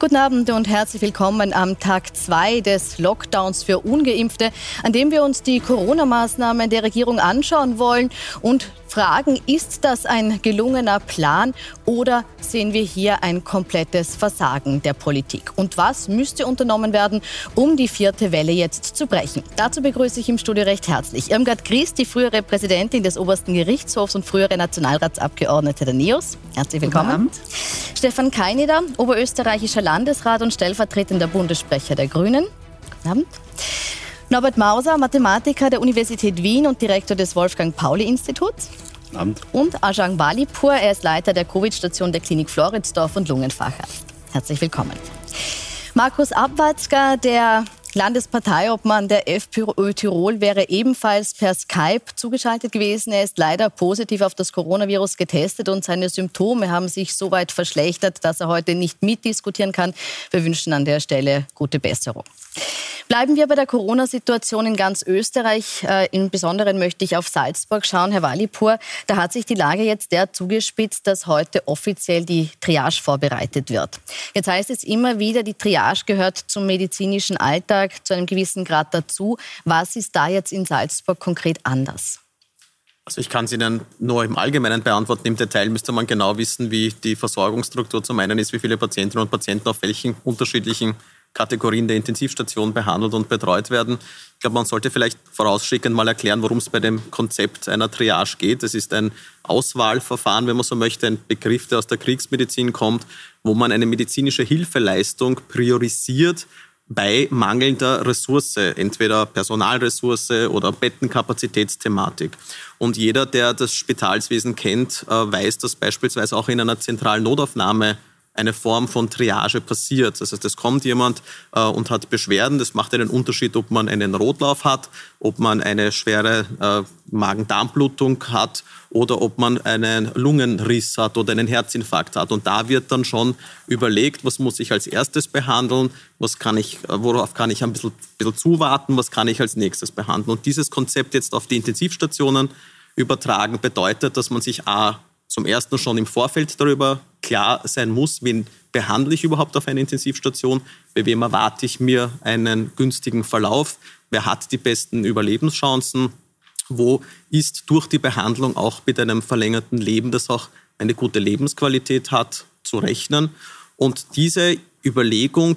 Guten Abend und herzlich willkommen am Tag 2 des Lockdowns für Ungeimpfte, an dem wir uns die Corona-Maßnahmen der Regierung anschauen wollen und fragen, ist das ein gelungener Plan oder sehen wir hier ein komplettes Versagen der Politik? Und was müsste unternommen werden, um die vierte Welle jetzt zu brechen? Dazu begrüße ich im Studio recht herzlich Irmgard Gries, die frühere Präsidentin des Obersten Gerichtshofs und frühere Nationalratsabgeordnete der NEOS. Herzlich willkommen. Stefan Keineder, oberösterreichischer Landesrat und stellvertretender Bundessprecher der Grünen. Guten Abend. Norbert Mauser, Mathematiker der Universität Wien und Direktor des Wolfgang-Pauli-Instituts. Abend. Und Ajang Walipur, er ist Leiter der Covid-Station der Klinik Floridsdorf und Lungenfacharzt. Herzlich willkommen. Markus Abwatzka, der Landesparteiobmann der FPÖ Tirol wäre ebenfalls per Skype zugeschaltet gewesen. Er ist leider positiv auf das Coronavirus getestet und seine Symptome haben sich so weit verschlechtert, dass er heute nicht mitdiskutieren kann. Wir wünschen an der Stelle gute Besserung. Bleiben wir bei der Corona-Situation in ganz Österreich. Äh, Im Besonderen möchte ich auf Salzburg schauen, Herr Walipur. Da hat sich die Lage jetzt der zugespitzt, dass heute offiziell die Triage vorbereitet wird. Jetzt heißt es immer wieder, die Triage gehört zum medizinischen Alltag zu einem gewissen Grad dazu. Was ist da jetzt in Salzburg konkret anders? Also ich kann es Ihnen nur im Allgemeinen beantworten. Im Detail müsste man genau wissen, wie die Versorgungsstruktur zum einen ist, wie viele Patientinnen und Patienten auf welchen unterschiedlichen Kategorien der Intensivstation behandelt und betreut werden. Ich glaube, man sollte vielleicht vorausschickend mal erklären, worum es bei dem Konzept einer Triage geht. Es ist ein Auswahlverfahren, wenn man so möchte, ein Begriff, der aus der Kriegsmedizin kommt, wo man eine medizinische Hilfeleistung priorisiert bei mangelnder Ressource, entweder Personalressource oder Bettenkapazitätsthematik. Und jeder, der das Spitalswesen kennt, äh, weiß, dass beispielsweise auch in einer zentralen Notaufnahme eine Form von Triage passiert. Das heißt, es kommt jemand äh, und hat Beschwerden. Das macht einen Unterschied, ob man einen Rotlauf hat, ob man eine schwere äh, Magen-Darm-Blutung hat oder ob man einen Lungenriss hat oder einen Herzinfarkt hat. Und da wird dann schon überlegt, was muss ich als erstes behandeln, was kann ich, äh, worauf kann ich ein bisschen, bisschen zuwarten, was kann ich als nächstes behandeln. Und dieses Konzept jetzt auf die Intensivstationen übertragen bedeutet, dass man sich A zum ersten schon im Vorfeld darüber klar sein muss, wen behandle ich überhaupt auf einer Intensivstation, bei wem erwarte ich mir einen günstigen Verlauf, wer hat die besten Überlebenschancen, wo ist durch die Behandlung auch mit einem verlängerten Leben, das auch eine gute Lebensqualität hat, zu rechnen. Und diese Überlegung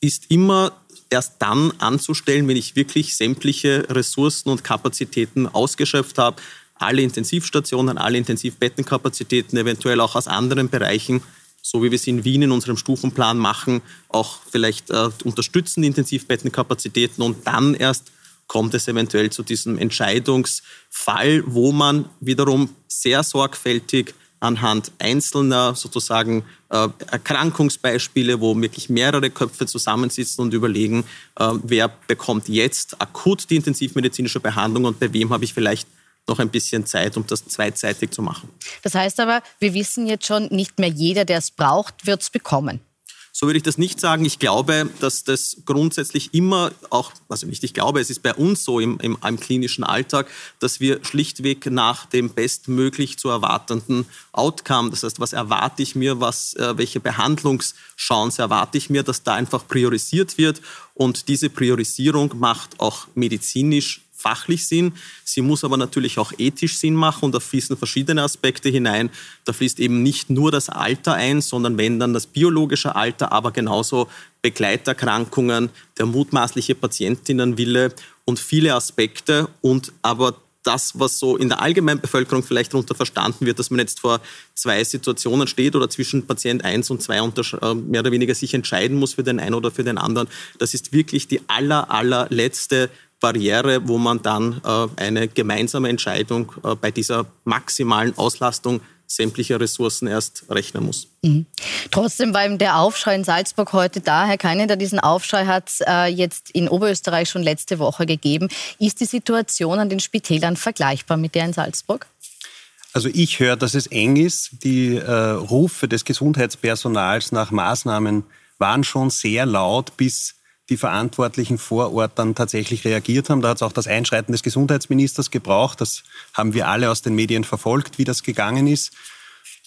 ist immer erst dann anzustellen, wenn ich wirklich sämtliche Ressourcen und Kapazitäten ausgeschöpft habe, alle Intensivstationen, alle Intensivbettenkapazitäten, eventuell auch aus anderen Bereichen, so wie wir es in Wien in unserem Stufenplan machen, auch vielleicht äh, unterstützen die Intensivbettenkapazitäten. Und dann erst kommt es eventuell zu diesem Entscheidungsfall, wo man wiederum sehr sorgfältig anhand einzelner sozusagen äh, Erkrankungsbeispiele, wo wirklich mehrere Köpfe zusammensitzen und überlegen, äh, wer bekommt jetzt akut die intensivmedizinische Behandlung und bei wem habe ich vielleicht noch ein bisschen Zeit, um das zweitseitig zu machen. Das heißt aber, wir wissen jetzt schon, nicht mehr jeder, der es braucht, wird es bekommen. So würde ich das nicht sagen. Ich glaube, dass das grundsätzlich immer auch, also nicht ich glaube, es ist bei uns so im, im, im klinischen Alltag, dass wir schlichtweg nach dem bestmöglich zu erwartenden Outcome, das heißt, was erwarte ich mir, was, äh, welche Behandlungschance erwarte ich mir, dass da einfach priorisiert wird und diese Priorisierung macht auch medizinisch fachlich Sinn. Sie muss aber natürlich auch ethisch Sinn machen und da fließen verschiedene Aspekte hinein. Da fließt eben nicht nur das Alter ein, sondern wenn dann das biologische Alter, aber genauso Begleiterkrankungen, der mutmaßliche Patientinnenwille und viele Aspekte und aber das, was so in der allgemeinen Bevölkerung vielleicht darunter verstanden wird, dass man jetzt vor zwei Situationen steht oder zwischen Patient 1 und 2 äh, mehr oder weniger sich entscheiden muss für den einen oder für den anderen. Das ist wirklich die aller, allerletzte Barriere, wo man dann äh, eine gemeinsame Entscheidung äh, bei dieser maximalen Auslastung sämtlicher Ressourcen erst rechnen muss. Mhm. Trotzdem war eben der Aufschrei in Salzburg heute da. Herr Keiner, diesen Aufschrei hat es äh, jetzt in Oberösterreich schon letzte Woche gegeben. Ist die Situation an den Spitälern vergleichbar mit der in Salzburg? Also ich höre, dass es eng ist. Die äh, Rufe des Gesundheitspersonals nach Maßnahmen waren schon sehr laut bis die Verantwortlichen vor Ort dann tatsächlich reagiert haben. Da hat es auch das Einschreiten des Gesundheitsministers gebraucht. Das haben wir alle aus den Medien verfolgt, wie das gegangen ist.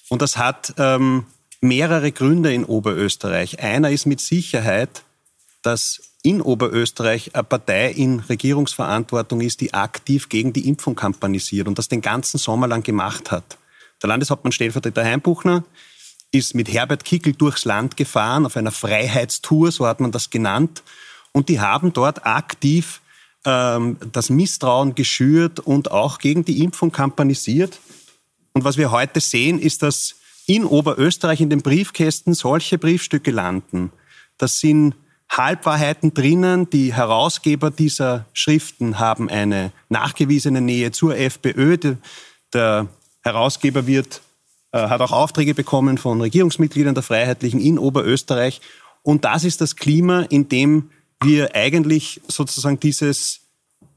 Und das hat ähm, mehrere Gründe in Oberösterreich. Einer ist mit Sicherheit, dass in Oberösterreich eine Partei in Regierungsverantwortung ist, die aktiv gegen die Impfung kampanisiert und das den ganzen Sommer lang gemacht hat. Der Landeshauptmann Stellvertreter Heimbuchner ist mit Herbert Kickel durchs Land gefahren auf einer Freiheitstour, so hat man das genannt. Und die haben dort aktiv ähm, das Misstrauen geschürt und auch gegen die Impfung kampanisiert. Und was wir heute sehen, ist, dass in Oberösterreich in den Briefkästen solche Briefstücke landen. Das sind Halbwahrheiten drinnen. Die Herausgeber dieser Schriften haben eine nachgewiesene Nähe zur FPÖ. Der Herausgeber wird, hat auch Aufträge bekommen von Regierungsmitgliedern der Freiheitlichen in Oberösterreich. Und das ist das Klima, in dem wir eigentlich sozusagen dieses,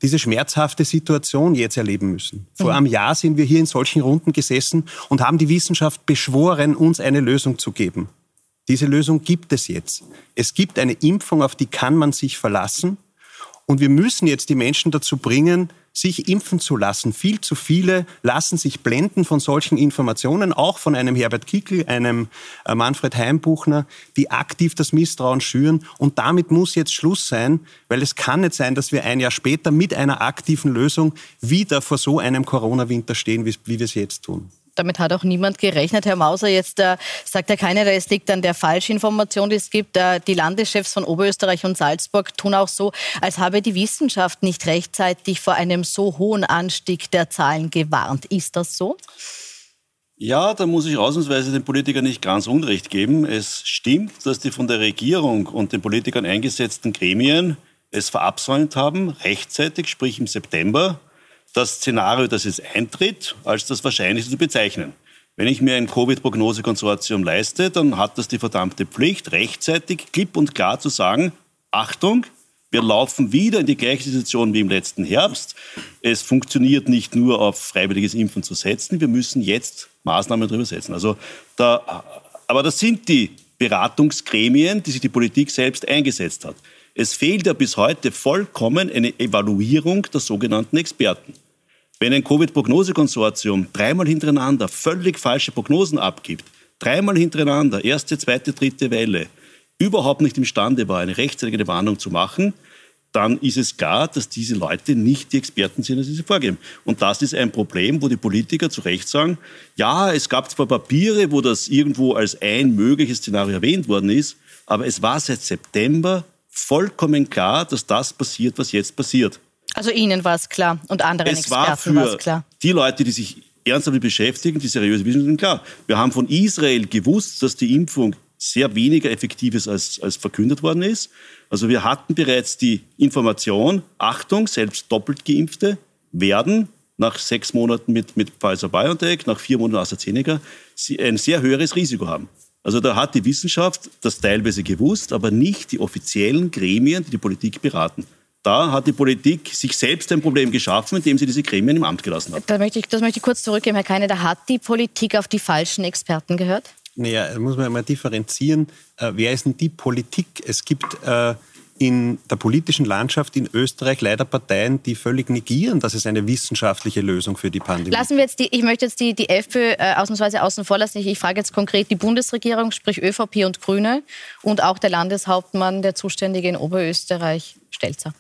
diese schmerzhafte Situation jetzt erleben müssen. Vor mhm. einem Jahr sind wir hier in solchen Runden gesessen und haben die Wissenschaft beschworen, uns eine Lösung zu geben. Diese Lösung gibt es jetzt. Es gibt eine Impfung, auf die kann man sich verlassen. Und wir müssen jetzt die Menschen dazu bringen, sich impfen zu lassen. Viel zu viele lassen sich blenden von solchen Informationen, auch von einem Herbert Kickl, einem äh, Manfred Heimbuchner, die aktiv das Misstrauen schüren. Und damit muss jetzt Schluss sein, weil es kann nicht sein, dass wir ein Jahr später mit einer aktiven Lösung wieder vor so einem Corona-Winter stehen, wie, wie wir es jetzt tun damit hat auch niemand gerechnet. Herr Mauser, jetzt äh, sagt ja keiner, es liegt an der Falschinformation, die es gibt. Äh, die Landeschefs von Oberösterreich und Salzburg tun auch so, als habe die Wissenschaft nicht rechtzeitig vor einem so hohen Anstieg der Zahlen gewarnt. Ist das so? Ja, da muss ich ausnahmsweise den Politikern nicht ganz Unrecht geben. Es stimmt, dass die von der Regierung und den Politikern eingesetzten Gremien es verabsäumt haben, rechtzeitig, sprich im September, das Szenario, das jetzt eintritt, als das Wahrscheinlichste zu bezeichnen. Wenn ich mir ein Covid-Prognosekonsortium leiste, dann hat das die verdammte Pflicht, rechtzeitig klipp und klar zu sagen, Achtung, wir laufen wieder in die gleiche Situation wie im letzten Herbst. Es funktioniert nicht nur auf freiwilliges Impfen zu setzen, wir müssen jetzt Maßnahmen darüber setzen. Also da, aber das sind die Beratungsgremien, die sich die Politik selbst eingesetzt hat. Es fehlt ja bis heute vollkommen eine Evaluierung der sogenannten Experten. Wenn ein Covid-Prognosekonsortium dreimal hintereinander völlig falsche Prognosen abgibt, dreimal hintereinander, erste, zweite, dritte Welle, überhaupt nicht imstande war, eine rechtzeitige Warnung zu machen, dann ist es klar, dass diese Leute nicht die Experten sind, die sie vorgeben. Und das ist ein Problem, wo die Politiker zu Recht sagen, ja, es gab zwar Papiere, wo das irgendwo als ein mögliches Szenario erwähnt worden ist, aber es war seit September vollkommen klar, dass das passiert, was jetzt passiert. Also Ihnen war es klar und anderen es Experten war es klar. Die Leute, die sich ernsthaft damit beschäftigen, die seriöse Wissenschaftler, klar. Wir haben von Israel gewusst, dass die Impfung sehr weniger effektiv ist, als, als verkündet worden ist. Also wir hatten bereits die Information, Achtung, selbst doppelt geimpfte werden nach sechs Monaten mit, mit Pfizer-BioNTech, nach vier Monaten AstraZeneca, ein sehr höheres Risiko haben. Also da hat die Wissenschaft das teilweise gewusst, aber nicht die offiziellen Gremien, die die Politik beraten. Da hat die Politik sich selbst ein Problem geschaffen, indem sie diese Gremien im Amt gelassen hat. Da möchte ich, das möchte ich kurz zurückgeben, Herr Keine. Da hat die Politik auf die falschen Experten gehört? Naja, da muss man mal differenzieren. Äh, wer ist denn die Politik? Es gibt äh, in der politischen Landschaft in Österreich leider Parteien, die völlig negieren, dass es eine wissenschaftliche Lösung für die Pandemie Lassen wir jetzt die, ich möchte jetzt die, die FPÖ äh, ausnahmsweise außen vor lassen. Ich, ich frage jetzt konkret die Bundesregierung, sprich ÖVP und Grüne und auch der Landeshauptmann, der Zuständige in Oberösterreich, Stelzer.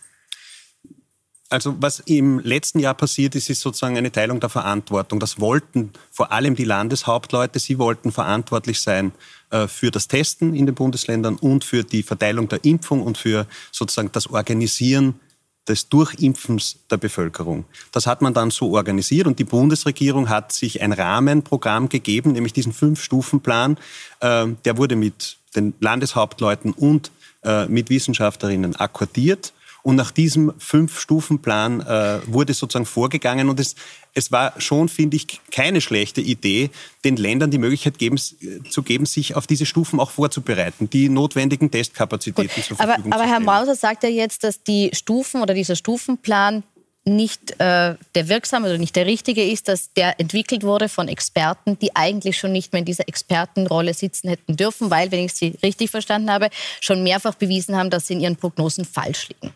Also was im letzten Jahr passiert ist, ist sozusagen eine Teilung der Verantwortung. Das wollten vor allem die Landeshauptleute. Sie wollten verantwortlich sein äh, für das Testen in den Bundesländern und für die Verteilung der Impfung und für sozusagen das Organisieren des Durchimpfens der Bevölkerung. Das hat man dann so organisiert und die Bundesregierung hat sich ein Rahmenprogramm gegeben, nämlich diesen Fünf-Stufen-Plan. Äh, der wurde mit den Landeshauptleuten und äh, mit Wissenschaftlerinnen akkordiert und nach diesem Fünf-Stufen-Plan äh, wurde sozusagen vorgegangen. Und es, es war schon, finde ich, keine schlechte Idee, den Ländern die Möglichkeit geben, zu geben, sich auf diese Stufen auch vorzubereiten, die notwendigen Testkapazitäten Gut. zur Verfügung aber, aber zu stellen. Aber Herr Mauser sagt ja jetzt, dass die Stufen oder dieser Stufenplan nicht äh, der wirksame oder nicht der richtige ist, dass der entwickelt wurde von Experten, die eigentlich schon nicht mehr in dieser Expertenrolle sitzen hätten dürfen, weil, wenn ich Sie richtig verstanden habe, schon mehrfach bewiesen haben, dass sie in ihren Prognosen falsch liegen.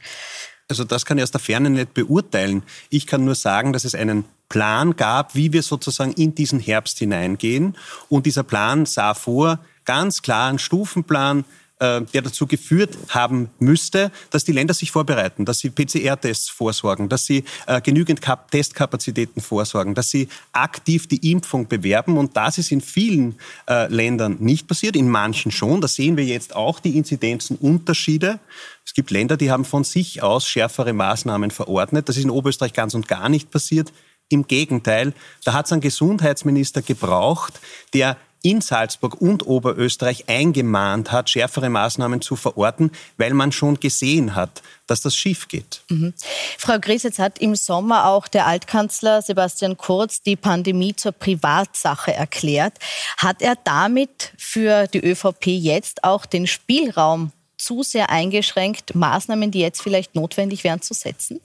Also das kann ich aus der Ferne nicht beurteilen. Ich kann nur sagen, dass es einen Plan gab, wie wir sozusagen in diesen Herbst hineingehen. Und dieser Plan sah vor, ganz klaren Stufenplan äh, der dazu geführt haben müsste, dass die Länder sich vorbereiten, dass sie PCR-Tests vorsorgen, dass sie äh, genügend Kap Testkapazitäten vorsorgen, dass sie aktiv die Impfung bewerben. Und das ist in vielen äh, Ländern nicht passiert, in manchen schon. Da sehen wir jetzt auch die Inzidenzenunterschiede. Es gibt Länder, die haben von sich aus schärfere Maßnahmen verordnet. Das ist in Oberösterreich ganz und gar nicht passiert. Im Gegenteil, da hat es einen Gesundheitsminister gebraucht, der in Salzburg und Oberösterreich eingemahnt hat, schärfere Maßnahmen zu verorten, weil man schon gesehen hat, dass das schief geht. Mhm. Frau Gries, jetzt hat im Sommer auch der Altkanzler Sebastian Kurz die Pandemie zur Privatsache erklärt. Hat er damit für die ÖVP jetzt auch den Spielraum zu sehr eingeschränkt, Maßnahmen, die jetzt vielleicht notwendig wären, zu setzen?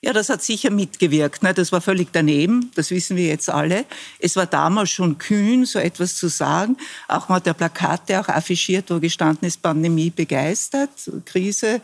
Ja, das hat sicher mitgewirkt. Ne? Das war völlig daneben, das wissen wir jetzt alle. Es war damals schon kühn, so etwas zu sagen. Auch hat der Plakate auch affichiert, wo gestanden ist, Pandemie begeistert, Krise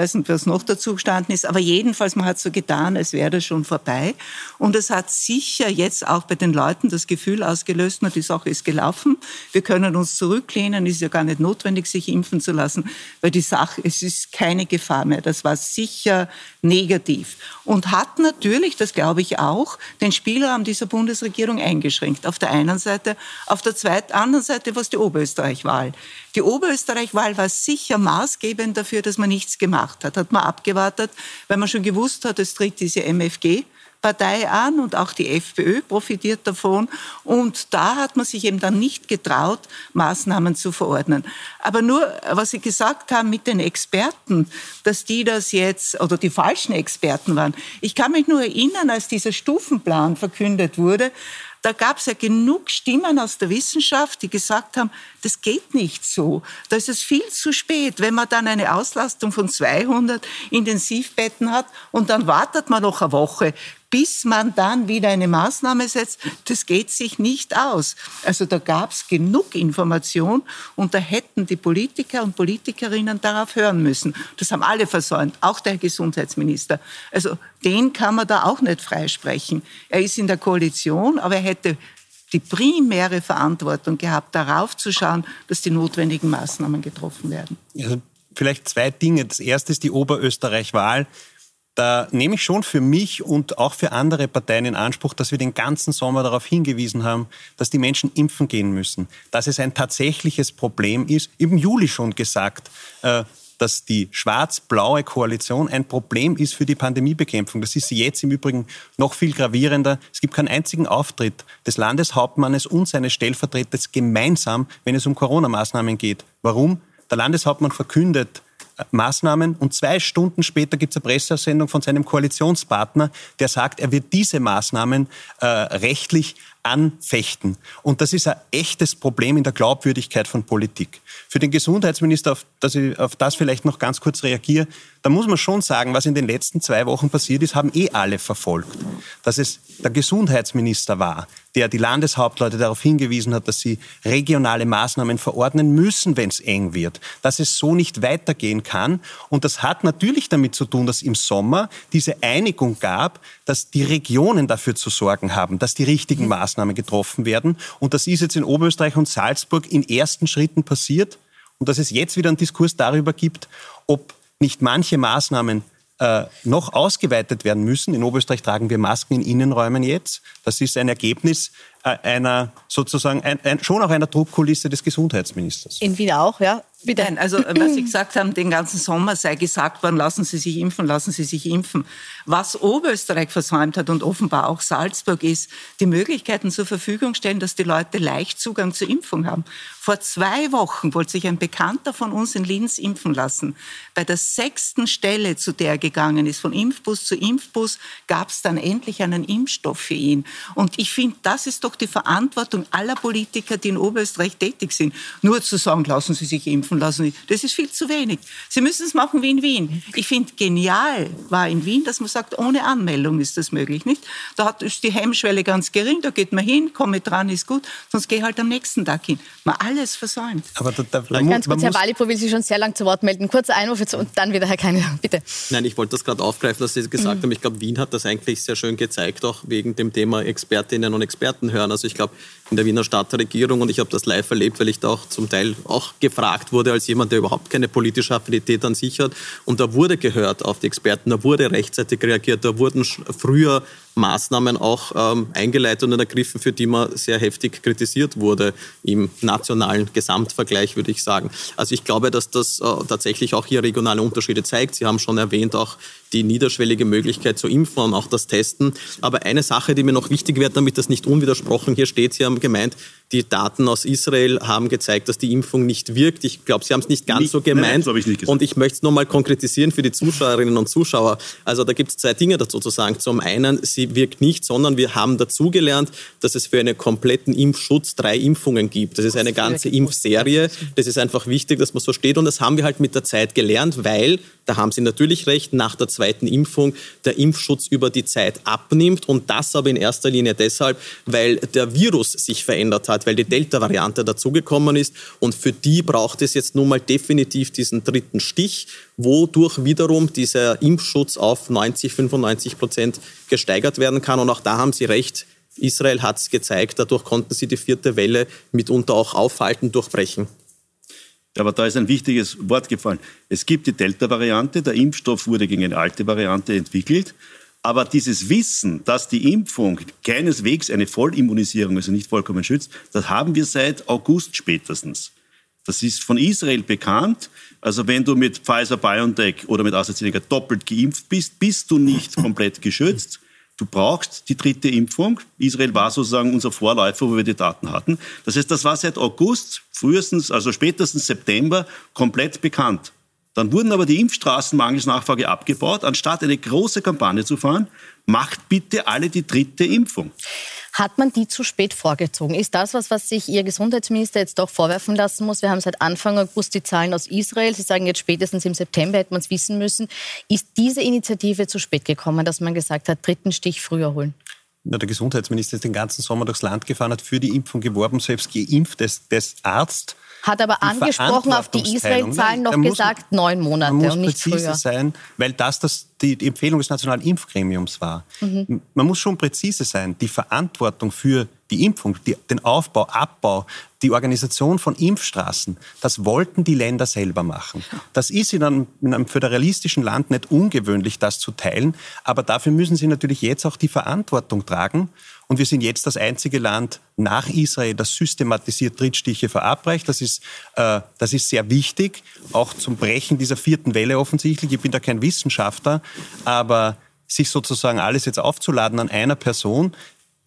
weiß nicht, was noch dazu gestanden ist, aber jedenfalls, man hat so getan, als wäre das schon vorbei. Und es hat sicher jetzt auch bei den Leuten das Gefühl ausgelöst, na, die Sache ist gelaufen, wir können uns zurücklehnen, ist ja gar nicht notwendig, sich impfen zu lassen, weil die Sache, es ist keine Gefahr mehr. Das war sicher negativ. Und hat natürlich, das glaube ich auch, den Spielraum dieser Bundesregierung eingeschränkt. Auf der einen Seite, auf der zweiten, anderen Seite, was die Oberösterreich-Wahl. Die Oberösterreich-Wahl war sicher maßgebend dafür, dass man nichts gemacht hat. Hat man abgewartet, weil man schon gewusst hat, es tritt diese MFG Partei an und auch die FPÖ profitiert davon. Und da hat man sich eben dann nicht getraut, Maßnahmen zu verordnen. Aber nur, was Sie gesagt haben mit den Experten, dass die das jetzt oder die falschen Experten waren. Ich kann mich nur erinnern, als dieser Stufenplan verkündet wurde, da gab es ja genug Stimmen aus der Wissenschaft, die gesagt haben, das geht nicht so. Da ist es viel zu spät, wenn man dann eine Auslastung von 200 Intensivbetten hat und dann wartet man noch eine Woche, bis man dann wieder eine Maßnahme setzt, das geht sich nicht aus. Also da gab es genug Information und da hätten die Politiker und Politikerinnen darauf hören müssen. Das haben alle versäumt, auch der Gesundheitsminister. Also den kann man da auch nicht freisprechen. Er ist in der Koalition, aber er hätte die primäre Verantwortung gehabt, darauf zu schauen, dass die notwendigen Maßnahmen getroffen werden. Also vielleicht zwei Dinge. Das erste ist die Oberösterreich-Wahl da nehme ich schon für mich und auch für andere Parteien in Anspruch, dass wir den ganzen Sommer darauf hingewiesen haben, dass die Menschen impfen gehen müssen, dass es ein tatsächliches Problem ist. Im Juli schon gesagt, äh, dass die schwarz-blaue Koalition ein Problem ist für die Pandemiebekämpfung. Das ist jetzt im Übrigen noch viel gravierender. Es gibt keinen einzigen Auftritt des Landeshauptmannes und seines Stellvertreters gemeinsam, wenn es um Corona-Maßnahmen geht. Warum? Der Landeshauptmann verkündet, Maßnahmen und zwei Stunden später gibt es eine Pressesendung von seinem Koalitionspartner, der sagt, er wird diese Maßnahmen äh, rechtlich anfechten. Und das ist ein echtes Problem in der Glaubwürdigkeit von Politik. Für den Gesundheitsminister, auf das, ich, auf das vielleicht noch ganz kurz reagiere, da muss man schon sagen, was in den letzten zwei Wochen passiert ist, haben eh alle verfolgt. Dass es der Gesundheitsminister war, der die Landeshauptleute darauf hingewiesen hat, dass sie regionale Maßnahmen verordnen müssen, wenn es eng wird, dass es so nicht weitergehen kann. Und das hat natürlich damit zu tun, dass im Sommer diese Einigung gab, dass die Regionen dafür zu sorgen haben, dass die richtigen Maßnahmen getroffen werden. Und das ist jetzt in Oberösterreich und Salzburg in ersten Schritten passiert. Und dass es jetzt wieder einen Diskurs darüber gibt, ob nicht manche Maßnahmen äh, noch ausgeweitet werden müssen. In Oberösterreich tragen wir Masken in Innenräumen jetzt. Das ist ein Ergebnis äh, einer sozusagen ein, ein, schon auch einer Druckkulisse des Gesundheitsministers. In Wien auch, ja. Bitte. Nein, also was Sie gesagt haben, den ganzen Sommer sei gesagt worden, lassen Sie sich impfen, lassen Sie sich impfen. Was Oberösterreich versäumt hat und offenbar auch Salzburg ist, die Möglichkeiten zur Verfügung stellen, dass die Leute leicht Zugang zur Impfung haben. Vor zwei Wochen wollte sich ein Bekannter von uns in Linz impfen lassen. Bei der sechsten Stelle, zu der er gegangen ist, von Impfbus zu Impfbus, gab es dann endlich einen Impfstoff für ihn. Und ich finde, das ist doch die Verantwortung aller Politiker, die in Oberösterreich tätig sind. Nur zu sagen, lassen Sie sich impfen impfen lassen. Das ist viel zu wenig. Sie müssen es machen wie in Wien. Ich finde, genial war in Wien, dass man sagt, ohne Anmeldung ist das möglich, nicht? Da hat, ist die Hemmschwelle ganz gering, da geht man hin, komme dran, ist gut, sonst gehe halt am nächsten Tag hin. Man alles versäumt. Aber da, da, man, ganz kurz, Herr Wallipo will sich schon sehr lang zu Wort melden. Kurzer Einwurf jetzt und dann wieder Herr Keine, bitte. Nein, ich wollte das gerade aufgreifen, dass Sie gesagt mhm. haben. Ich glaube, Wien hat das eigentlich sehr schön gezeigt, auch wegen dem Thema Expertinnen und Experten hören. Also ich glaube, in der Wiener Stadtregierung und ich habe das live erlebt, weil ich da auch zum Teil auch gefragt wurde als jemand, der überhaupt keine politische Affinität an sich hat. Und da wurde gehört auf die Experten, da wurde rechtzeitig reagiert, da wurden früher Maßnahmen auch ähm, eingeleitet und ergriffen, für die man sehr heftig kritisiert wurde im nationalen Gesamtvergleich, würde ich sagen. Also ich glaube, dass das äh, tatsächlich auch hier regionale Unterschiede zeigt. Sie haben schon erwähnt, auch die niederschwellige Möglichkeit zu impfen und auch das Testen. Aber eine Sache, die mir noch wichtig wird, damit das nicht unwidersprochen hier steht, Sie haben gemeint, die Daten aus Israel haben gezeigt, dass die Impfung nicht wirkt. Ich glaube, Sie haben es nicht ganz nicht, so gemeint. Nein, ich nicht und ich möchte es nur mal konkretisieren für die Zuschauerinnen und Zuschauer. Also da gibt es zwei Dinge dazu zu sagen. Zum einen, sie wirkt nicht, sondern wir haben dazugelernt, dass es für einen kompletten Impfschutz drei Impfungen gibt. Das ist eine ganze Impfserie. Das ist einfach wichtig, dass man so steht. Und das haben wir halt mit der Zeit gelernt, weil, da haben Sie natürlich recht, nach der zweiten Impfung der Impfschutz über die Zeit abnimmt. Und das aber in erster Linie deshalb, weil der Virus sich verändert hat hat, weil die Delta-Variante dazugekommen ist. Und für die braucht es jetzt nun mal definitiv diesen dritten Stich, wodurch wiederum dieser Impfschutz auf 90, 95 Prozent gesteigert werden kann. Und auch da haben Sie recht. Israel hat es gezeigt, dadurch konnten sie die vierte Welle mitunter auch aufhalten, durchbrechen. Aber da ist ein wichtiges Wort gefallen. Es gibt die Delta-Variante, der Impfstoff wurde gegen eine alte Variante entwickelt. Aber dieses Wissen, dass die Impfung keineswegs eine Vollimmunisierung, also nicht vollkommen schützt, das haben wir seit August spätestens. Das ist von Israel bekannt. Also wenn du mit Pfizer, BioNTech oder mit AstraZeneca doppelt geimpft bist, bist du nicht komplett geschützt. Du brauchst die dritte Impfung. Israel war sozusagen unser Vorläufer, wo wir die Daten hatten. Das heißt, das war seit August, frühestens, also spätestens September komplett bekannt. Dann wurden aber die Impfstraßen mangels Nachfrage abgebaut. Anstatt eine große Kampagne zu fahren, macht bitte alle die dritte Impfung. Hat man die zu spät vorgezogen? Ist das was, was sich Ihr Gesundheitsminister jetzt doch vorwerfen lassen muss? Wir haben seit Anfang August die Zahlen aus Israel. Sie sagen jetzt spätestens im September hätte man es wissen müssen. Ist diese Initiative zu spät gekommen, dass man gesagt hat, dritten Stich früher holen? Na, der Gesundheitsminister ist den ganzen Sommer durchs Land gefahren, hat für die Impfung geworben, selbst geimpft als Arzt hat aber angesprochen auf die Israel-Zahlen noch gesagt, neun Monate muss und nicht präzise früher. sein, weil das, das die, die Empfehlung des Nationalen Impfgremiums war. Mhm. Man muss schon präzise sein. Die Verantwortung für die Impfung, die, den Aufbau, Abbau, die Organisation von Impfstraßen, das wollten die Länder selber machen. Das ist in einem, in einem, föderalistischen Land nicht ungewöhnlich, das zu teilen, aber dafür müssen sie natürlich jetzt auch die Verantwortung tragen. Und wir sind jetzt das einzige Land nach Israel, das systematisiert Drittstiche verabreicht. Das ist, äh, das ist sehr wichtig, auch zum Brechen dieser vierten Welle offensichtlich. Ich bin da kein Wissenschaftler, aber sich sozusagen alles jetzt aufzuladen an einer Person,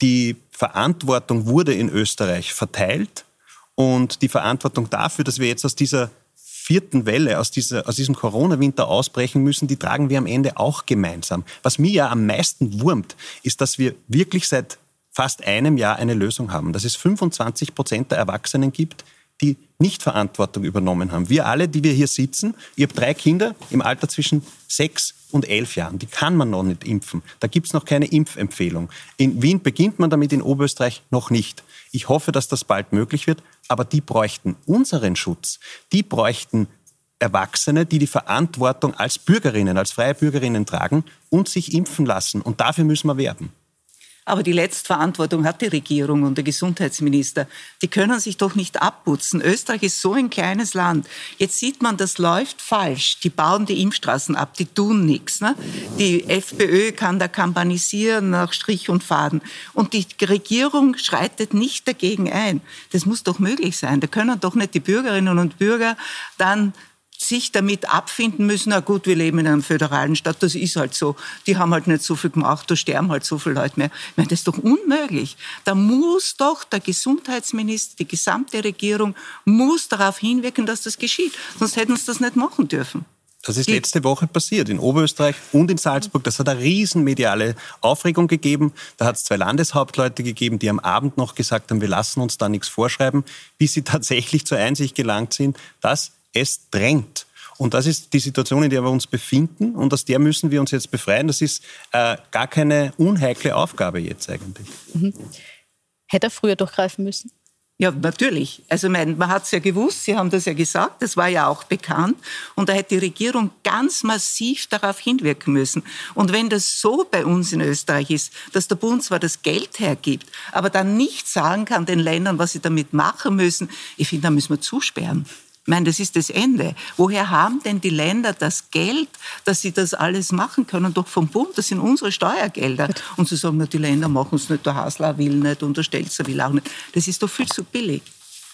die Verantwortung wurde in Österreich verteilt und die Verantwortung dafür, dass wir jetzt aus dieser vierten Welle, aus, dieser, aus diesem Corona-Winter ausbrechen müssen, die tragen wir am Ende auch gemeinsam. Was mir ja am meisten wurmt, ist, dass wir wirklich seit fast einem Jahr eine Lösung haben, dass es 25 Prozent der Erwachsenen gibt, die nicht Verantwortung übernommen haben. Wir alle, die wir hier sitzen, ich habe drei Kinder im Alter zwischen sechs und elf Jahren. Die kann man noch nicht impfen. Da gibt es noch keine Impfempfehlung. In Wien beginnt man damit, in Oberösterreich noch nicht. Ich hoffe, dass das bald möglich wird, aber die bräuchten unseren Schutz. Die bräuchten Erwachsene, die die Verantwortung als Bürgerinnen, als freie Bürgerinnen tragen und sich impfen lassen. Und dafür müssen wir werben. Aber die Letztverantwortung hat die Regierung und der Gesundheitsminister. Die können sich doch nicht abputzen. Österreich ist so ein kleines Land. Jetzt sieht man, das läuft falsch. Die bauen die Impfstraßen ab, die tun nichts. Ne? Die FPÖ kann da kampanisieren nach Strich und Faden. Und die Regierung schreitet nicht dagegen ein. Das muss doch möglich sein. Da können doch nicht die Bürgerinnen und Bürger dann sich damit abfinden müssen, na gut, wir leben in einem föderalen Staat, das ist halt so. Die haben halt nicht so viel gemacht, da sterben halt so viele Leute mehr. Ich meine, das ist doch unmöglich. Da muss doch der Gesundheitsminister, die gesamte Regierung, muss darauf hinwirken, dass das geschieht. Sonst hätten sie das nicht machen dürfen. Das ist letzte Woche passiert in Oberösterreich und in Salzburg. Das hat eine riesenmediale Aufregung gegeben. Da hat es zwei Landeshauptleute gegeben, die am Abend noch gesagt haben, wir lassen uns da nichts vorschreiben, bis sie tatsächlich zur Einsicht gelangt sind, dass Es drängt. Und das ist die Situation, in der wir uns befinden und aus der müssen wir uns jetzt befreien. Das ist äh, gar keine unheikle Aufgabe jetzt eigentlich. Mhm. Hätte er früher durchgreifen müssen? Ja, natürlich. Also mein, man hat es ja gewusst, Sie haben das ja gesagt, das war ja auch bekannt. Und da hätte die Regierung ganz massiv darauf hinwirken müssen. Und wenn das so bei uns in Österreich ist, dass der Bund zwar das Geld hergibt, aber dann nicht sagen kann den Ländern, was sie damit machen müssen, ich finde, da müssen wir zusperren. Ich meine, das ist das Ende. Woher haben denn die Länder das Geld, dass sie das alles machen können? Doch vom Bund, das sind unsere Steuergelder. Und zu sagen, na, die Länder machen es nicht, der Hasler will nicht und der Stelzer will auch nicht, das ist doch viel zu billig.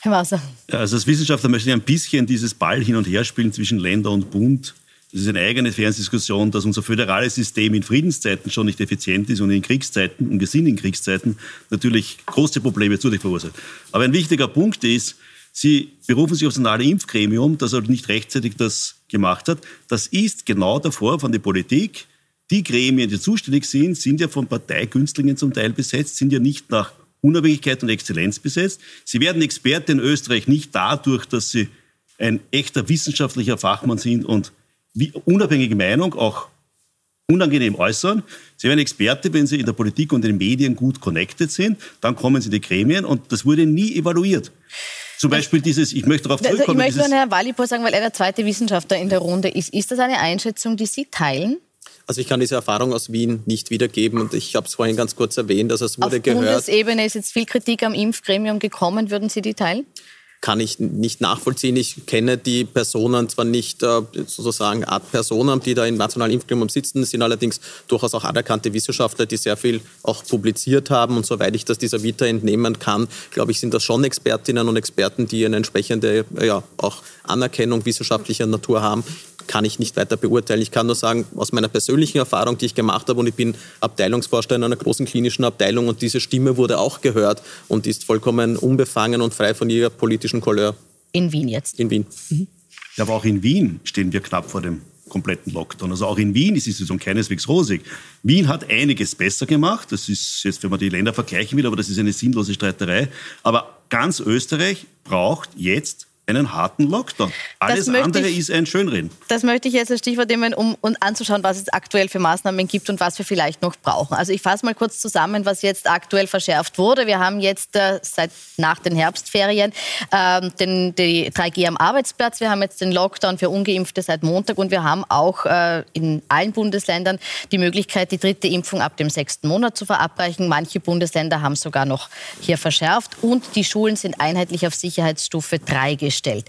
Herr Wasser. Also als Wissenschaftler möchte ich ein bisschen dieses Ball hin und her spielen zwischen Länder und Bund. Das ist eine eigene Fernsehdiskussion, dass unser föderales System in Friedenszeiten schon nicht effizient ist und in Kriegszeiten, und wir sind in Kriegszeiten, natürlich große Probleme zu sich verursacht. Aber ein wichtiger Punkt ist, Sie berufen sich aufs nationale Impfgremium, das aber nicht rechtzeitig das gemacht hat. Das ist genau der Vorwurf an die Politik. Die Gremien, die zuständig sind, sind ja von Parteigünstlingen zum Teil besetzt, sind ja nicht nach Unabhängigkeit und Exzellenz besetzt. Sie werden Experte in Österreich nicht dadurch, dass sie ein echter wissenschaftlicher Fachmann sind und unabhängige Meinung auch unangenehm äußern. Sie werden Experte, wenn Sie in der Politik und in den Medien gut connected sind. Dann kommen Sie in die Gremien und das wurde nie evaluiert. Zum Beispiel dieses, ich möchte darauf zurückkommen. Also ich möchte nur Herrn Wallipo sagen, weil er der zweite Wissenschaftler in der Runde ist. Ist das eine Einschätzung, die Sie teilen? Also ich kann diese Erfahrung aus Wien nicht wiedergeben und ich habe es vorhin ganz kurz erwähnt, dass es wurde Auf gehört. Auf Bundesebene ist jetzt viel Kritik am Impfgremium gekommen. Würden Sie die teilen? Kann ich nicht nachvollziehen. Ich kenne die Personen zwar nicht äh, sozusagen Art Personen, die da im Nationalen Impfgremium sitzen, sind allerdings durchaus auch anerkannte Wissenschaftler, die sehr viel auch publiziert haben. Und soweit ich das dieser Vita entnehmen kann, glaube ich, sind das schon Expertinnen und Experten, die eine entsprechende ja, auch Anerkennung wissenschaftlicher Natur haben kann ich nicht weiter beurteilen. Ich kann nur sagen, aus meiner persönlichen Erfahrung, die ich gemacht habe, und ich bin Abteilungsvorsteher in einer großen klinischen Abteilung, und diese Stimme wurde auch gehört und ist vollkommen unbefangen und frei von ihrer politischen Couleur. In Wien jetzt? In Wien. Mhm. Ja, aber auch in Wien stehen wir knapp vor dem kompletten Lockdown. Also auch in Wien ist die Situation keineswegs rosig. Wien hat einiges besser gemacht. Das ist jetzt, wenn man die Länder vergleichen will, aber das ist eine sinnlose Streiterei. Aber ganz Österreich braucht jetzt einen harten Lockdown. Alles andere ich, ist ein Schönreden. Das möchte ich jetzt als Stichwort nehmen, um, um anzuschauen, was es aktuell für Maßnahmen gibt und was wir vielleicht noch brauchen. Also ich fasse mal kurz zusammen, was jetzt aktuell verschärft wurde. Wir haben jetzt äh, seit nach den Herbstferien äh, den, die 3G am Arbeitsplatz. Wir haben jetzt den Lockdown für Ungeimpfte seit Montag und wir haben auch äh, in allen Bundesländern die Möglichkeit, die dritte Impfung ab dem sechsten Monat zu verabreichen. Manche Bundesländer haben sogar noch hier verschärft und die Schulen sind einheitlich auf Sicherheitsstufe 3 gestellt gestellt.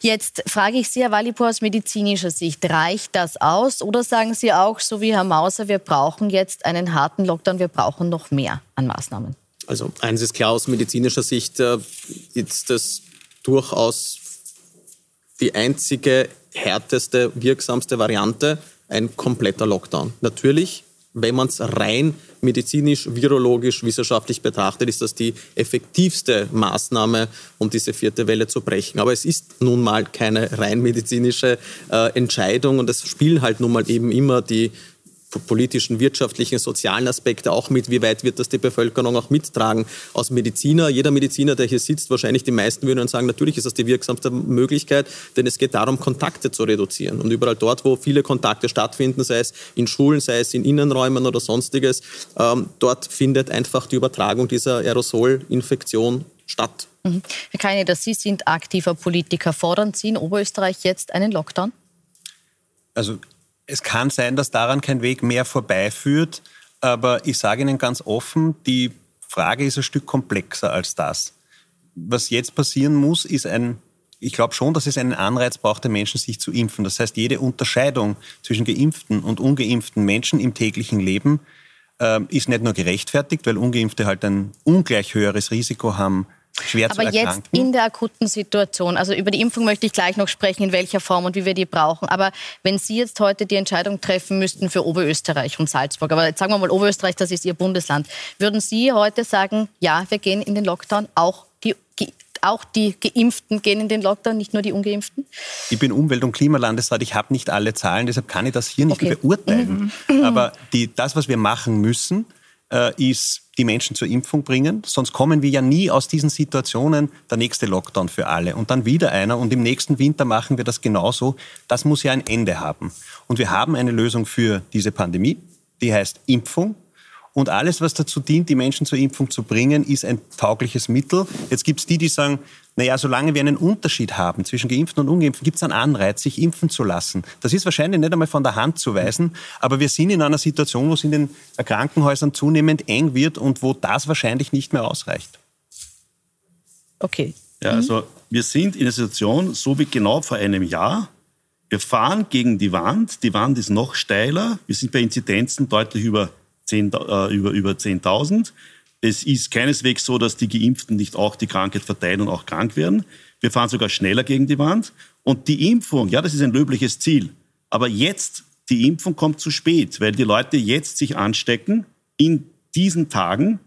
Jetzt frage ich Sie, Herr Wallipo, aus medizinischer Sicht, reicht das aus? Oder sagen Sie auch, so wie Herr Mauser, wir brauchen jetzt einen harten Lockdown, wir brauchen noch mehr an Maßnahmen? Also eines ist klar aus medizinischer Sicht, äh, ist das durchaus die einzige härteste, wirksamste Variante ein kompletter Lockdown. Natürlich wenn man es rein medizinisch, virologisch, wissenschaftlich betrachtet, ist das die effektivste Maßnahme, um diese vierte Welle zu brechen. Aber es ist nun mal keine rein medizinische äh, Entscheidung und es spielen halt nun mal eben immer die politischen, wirtschaftlichen, sozialen Aspekte auch mit. Wie weit wird das die Bevölkerung auch mittragen? Aus Mediziner, jeder Mediziner, der hier sitzt, wahrscheinlich die meisten würden sagen, natürlich ist das die wirksamste Möglichkeit, denn es geht darum, Kontakte zu reduzieren. Und überall dort, wo viele Kontakte stattfinden, sei es in Schulen, sei es in Innenräumen oder sonstiges, ähm, dort findet einfach die Übertragung dieser Aerosolinfektion statt. Mhm. Herr Keine, Sie sind aktiver Politiker. Fordern Sie in Oberösterreich jetzt einen Lockdown? Also es kann sein, dass daran kein Weg mehr vorbeiführt, aber ich sage Ihnen ganz offen, die Frage ist ein Stück komplexer als das. Was jetzt passieren muss, ist ein, ich glaube schon, dass es einen Anreiz braucht, den Menschen sich zu impfen. Das heißt, jede Unterscheidung zwischen geimpften und ungeimpften Menschen im täglichen Leben äh, ist nicht nur gerechtfertigt, weil ungeimpfte halt ein ungleich höheres Risiko haben, schwer Aber zu jetzt in der akuten Situation, also über die Impfung möchte ich gleich noch sprechen, in welcher Form und wie wir die brauchen. Aber wenn Sie jetzt heute die Entscheidung treffen müssten für Oberösterreich und Salzburg, aber jetzt sagen wir mal Oberösterreich, das ist Ihr Bundesland, würden Sie heute sagen, ja, wir gehen in den Lockdown, auch die auch die Geimpften gehen in den Lockdown, nicht nur die Ungeimpften? Ich bin Umwelt- und Klimalandesrat, ich habe nicht alle Zahlen, deshalb kann ich das hier nicht okay. beurteilen. Mhm. Aber die, das, was wir machen müssen, äh, ist die Menschen zur Impfung bringen. Sonst kommen wir ja nie aus diesen Situationen, der nächste Lockdown für alle und dann wieder einer und im nächsten Winter machen wir das genauso. Das muss ja ein Ende haben. Und wir haben eine Lösung für diese Pandemie, die heißt Impfung. Und alles, was dazu dient, die Menschen zur Impfung zu bringen, ist ein taugliches Mittel. Jetzt gibt es die, die sagen, naja, solange wir einen Unterschied haben zwischen Geimpften und Ungeimpften, gibt es einen Anreiz, sich impfen zu lassen. Das ist wahrscheinlich nicht einmal von der Hand zu weisen, aber wir sind in einer Situation, wo es in den Krankenhäusern zunehmend eng wird und wo das wahrscheinlich nicht mehr ausreicht. Okay. Ja, also wir sind in einer Situation, so wie genau vor einem Jahr. Wir fahren gegen die Wand. Die Wand ist noch steiler. Wir sind bei Inzidenzen deutlich über 10.000. Äh, über, über 10 es ist keineswegs so, dass die Geimpften nicht auch die Krankheit verteilen und auch krank werden. Wir fahren sogar schneller gegen die Wand. Und die Impfung, ja, das ist ein löbliches Ziel. Aber jetzt, die Impfung kommt zu spät, weil die Leute jetzt sich anstecken in diesen Tagen.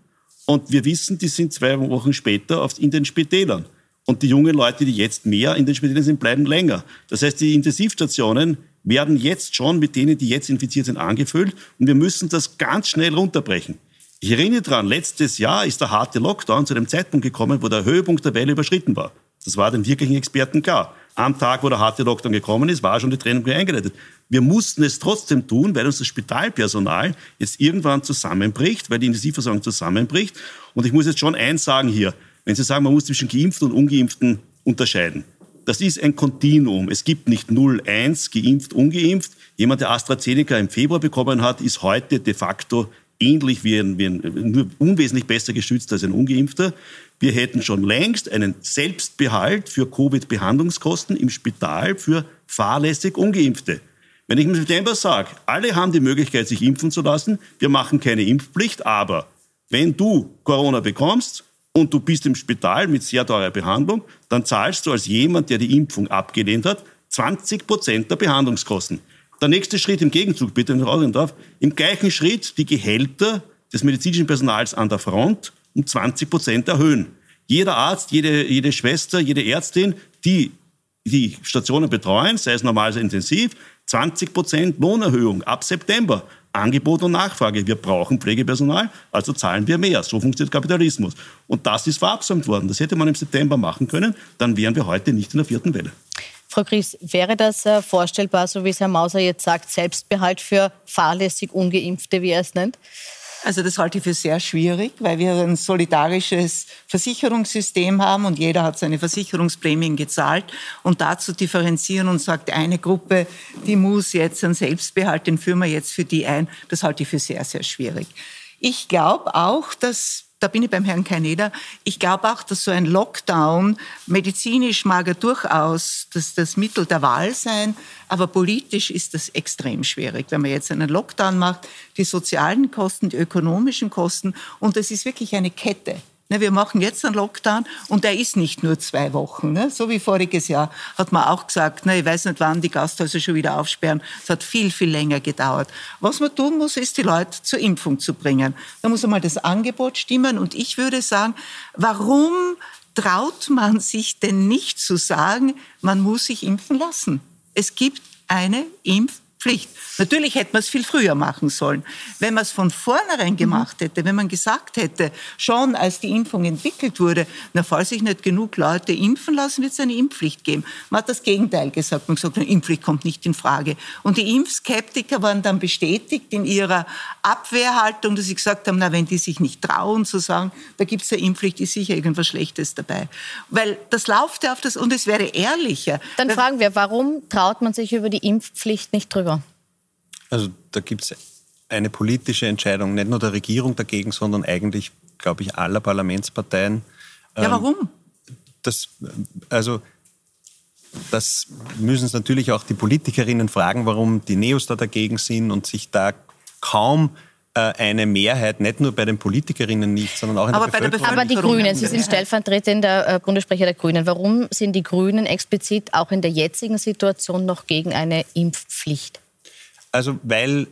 Und wir wissen, die sind zwei Wochen später in den Spitälern. Und die jungen Leute, die jetzt mehr in den Spitälern sind, bleiben länger. Das heißt, die Intensivstationen werden jetzt schon mit denen, die jetzt infiziert sind, angefüllt. Und wir müssen das ganz schnell runterbrechen. Ich erinnere daran, letztes Jahr ist der harte Lockdown zu dem Zeitpunkt gekommen, wo der Höhepunkt der Welle überschritten war. Das war den wirklichen Experten klar. Am Tag, wo der harte Lockdown gekommen ist, war schon die Trennung eingeleitet. Wir mussten es trotzdem tun, weil uns das Spitalpersonal jetzt irgendwann zusammenbricht, weil die Intensivversorgung zusammenbricht. Und ich muss jetzt schon eins sagen hier. Wenn Sie sagen, man muss zwischen Geimpften und Ungeimpften unterscheiden das ist ein Kontinuum. Es gibt nicht 0, 1, geimpft, ungeimpft. Jemand, der AstraZeneca im Februar bekommen hat, ist heute de facto ähnlich wie ein, wie ein nur unwesentlich besser geschützt als ein Ungeimpfter. Wir hätten schon längst einen Selbstbehalt für Covid-Behandlungskosten im Spital für fahrlässig Ungeimpfte. Wenn ich im September sage, alle haben die Möglichkeit, sich impfen zu lassen, wir machen keine Impfpflicht, aber wenn du Corona bekommst, und du bist im Spital mit sehr teurer Behandlung, dann zahlst du als jemand, der die Impfung abgelehnt hat, 20 Prozent der Behandlungskosten. Der nächste Schritt im Gegenzug, bitte, wenn ich rausgehen darf, im gleichen Schritt die Gehälter des medizinischen Personals an der Front um 20 Prozent erhöhen. Jeder Arzt, jede, jede Schwester, jede Ärztin, die die Stationen betreuen, sei es normal, sei intensiv, 20 Prozent Lohnerhöhung ab September. Angebot und Nachfrage. Wir brauchen Pflegepersonal, also zahlen wir mehr. So funktioniert Kapitalismus. Und das ist verabsäumt worden. Das hätte man im September machen können, dann wären wir heute nicht in der vierten Welle. Frau Gries, wäre das äh, vorstellbar, so wie es Herr Mauser jetzt sagt, Selbstbehalt für fahrlässig Ungeimpfte, wie er es nennt? Also das halte ich für sehr schwierig, weil wir ein solidarisches Versicherungssystem haben und jeder hat seine Versicherungsprämien gezahlt. Und dazu differenzieren und sagt, eine Gruppe, die muss jetzt einen Selbstbehalt, den führen wir jetzt für die ein, das halte ich für sehr, sehr schwierig. Ich glaube auch, dass da bin ich beim Herrn Kaneda. Ich glaube auch, dass so ein Lockdown medizinisch mag er durchaus das, das Mittel der Wahl sein, aber politisch ist das extrem schwierig, wenn man jetzt einen Lockdown macht, die sozialen Kosten, die ökonomischen Kosten und es ist wirklich eine Kette. Ne, wir machen jetzt einen Lockdown und der ist nicht nur zwei Wochen. Ne? So wie voriges Jahr hat man auch gesagt, ne, ich weiß nicht, wann die Gasthäuser schon wieder aufsperren. Es hat viel, viel länger gedauert. Was man tun muss, ist, die Leute zur Impfung zu bringen. Da muss einmal das Angebot stimmen. Und ich würde sagen, warum traut man sich denn nicht zu sagen, man muss sich impfen lassen? Es gibt eine Impf Pflicht. Natürlich hätte man es viel früher machen sollen. Wenn man es von vornherein mhm. gemacht hätte, wenn man gesagt hätte, schon als die Impfung entwickelt wurde, na, falls sich nicht genug Leute impfen lassen, wird es eine Impfpflicht geben. Man hat das Gegenteil gesagt. Man hat gesagt, eine Impfpflicht kommt nicht in Frage. Und die Impfskeptiker waren dann bestätigt in ihrer Abwehrhaltung, dass sie gesagt haben, na, wenn die sich nicht trauen zu sagen, da gibt es eine Impfpflicht, ist sicher irgendwas Schlechtes dabei. Weil das läuft ja auf das, und es wäre ehrlicher. Dann fragen wir, warum traut man sich über die Impfpflicht nicht drüber? Also da gibt es eine politische Entscheidung, nicht nur der Regierung dagegen, sondern eigentlich, glaube ich, aller Parlamentsparteien. Ja, ähm, warum? Das, also, das müssen natürlich auch die Politikerinnen fragen, warum die Neos da dagegen sind und sich da kaum äh, eine Mehrheit, nicht nur bei den Politikerinnen nicht, sondern auch in aber der Bevölkerung. Der Aber die Grünen, Sie sind stellvertretender äh, Bundessprecher der Grünen. Warum sind die Grünen explizit auch in der jetzigen Situation noch gegen eine Impfpflicht? Also weil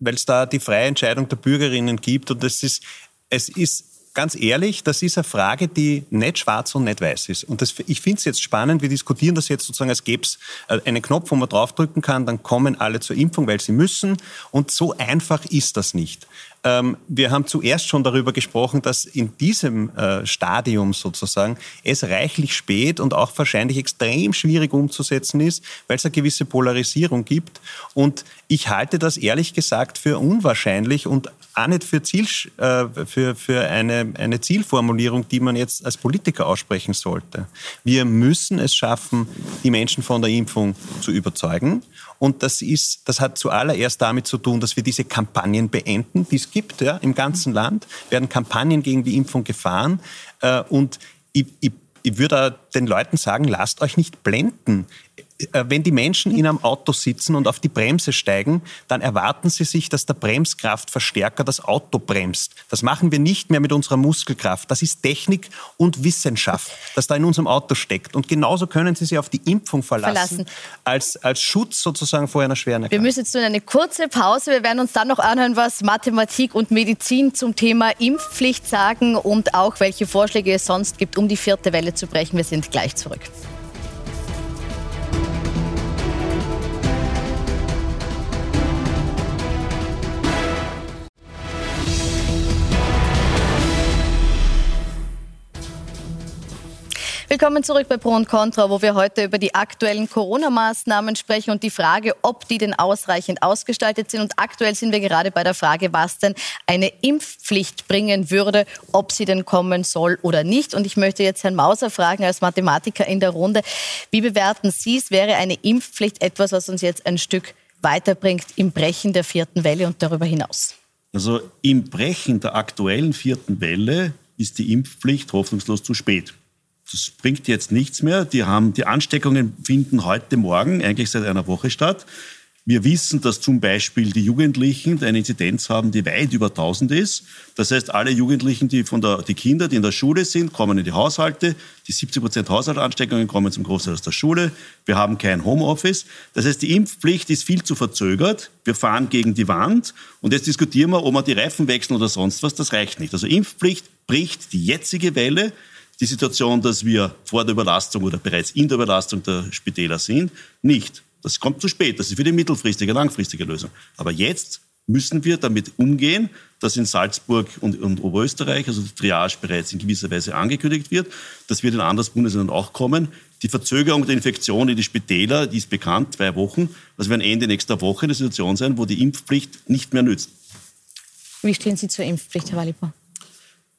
es da die freie Entscheidung der Bürgerinnen gibt und es ist, es ist ganz ehrlich, das ist eine Frage, die nicht schwarz und nicht weiß ist. Und das, ich finde es jetzt spannend, wir diskutieren das jetzt sozusagen, als gäbe es äh, einen Knopf, wo man draufdrücken kann, dann kommen alle zur Impfung, weil sie müssen. Und so einfach ist das nicht. Ähm, wir haben zuerst schon darüber gesprochen, dass in diesem äh, Stadium sozusagen es reichlich spät und auch wahrscheinlich extrem schwierig umzusetzen ist, weil es eine gewisse Polarisierung gibt. Und ich halte das ehrlich gesagt für unwahrscheinlich und auch nicht für, Ziel, äh, für, für eine, eine Zielformulierung, die man jetzt als Politiker aussprechen sollte. Wir müssen es schaffen, die Menschen von der Impfung zu überzeugen. Und das, ist, das hat zuallererst damit zu tun, dass wir diese Kampagnen beenden, die es gibt ja, im ganzen Land, werden Kampagnen gegen die Impfung gefahren. Äh, und ich, ich, ich würde den Leuten sagen, lasst euch nicht blenden. Äh, wenn die Menschen in einem Auto sitzen und auf die Bremse steigen, dann erwarten sie sich, dass der Bremskraftverstärker das Auto bremst. Das machen wir nicht mehr mit unserer Muskelkraft. Das ist Technik und Wissenschaft, das da in unserem Auto steckt. Und genauso können Sie sich auf die Impfung verlassen, verlassen. Als, als Schutz sozusagen vor einer schweren Erkrankung. Wir müssen jetzt nur eine kurze Pause. Wir werden uns dann noch anhören, was Mathematik und Medizin zum Thema Impfpflicht sagen und auch welche Vorschläge es sonst gibt, um die vierte Welle zu brechen. Wir sind gleich zurück. Willkommen zurück bei Pro und Contra, wo wir heute über die aktuellen Corona-Maßnahmen sprechen und die Frage, ob die denn ausreichend ausgestaltet sind. Und aktuell sind wir gerade bei der Frage, was denn eine Impfpflicht bringen würde, ob sie denn kommen soll oder nicht. Und ich möchte jetzt Herrn Mauser fragen, als Mathematiker in der Runde, wie bewerten Sie es? Wäre eine Impfpflicht etwas, was uns jetzt ein Stück weiterbringt im Brechen der vierten Welle und darüber hinaus? Also im Brechen der aktuellen vierten Welle ist die Impfpflicht hoffnungslos zu spät. Das bringt jetzt nichts mehr. Die, haben, die Ansteckungen finden heute Morgen, eigentlich seit einer Woche statt. Wir wissen, dass zum Beispiel die Jugendlichen eine Inzidenz haben, die weit über 1000 ist. Das heißt, alle Jugendlichen, die von der, die Kinder, die in der Schule sind, kommen in die Haushalte. Die 70 Prozent Haushaltsansteckungen kommen zum Großteil aus der Schule. Wir haben kein Homeoffice. Das heißt, die Impfpflicht ist viel zu verzögert. Wir fahren gegen die Wand. Und jetzt diskutieren wir, ob wir die Reifen wechseln oder sonst was. Das reicht nicht. Also Impfpflicht bricht die jetzige Welle die Situation, dass wir vor der Überlastung oder bereits in der Überlastung der Spitäler sind, nicht. Das kommt zu spät. Das ist für die mittelfristige, langfristige Lösung. Aber jetzt müssen wir damit umgehen, dass in Salzburg und, und Oberösterreich, also die Triage bereits in gewisser Weise angekündigt wird. Das wird in anderen Bundesländern auch kommen. Die Verzögerung der Infektion in die Spitäler, die ist bekannt, zwei Wochen. Also werden Ende nächster Woche eine Situation sein, wo die Impfpflicht nicht mehr nützt. Wie stehen Sie zur Impfpflicht, Herr Walliper?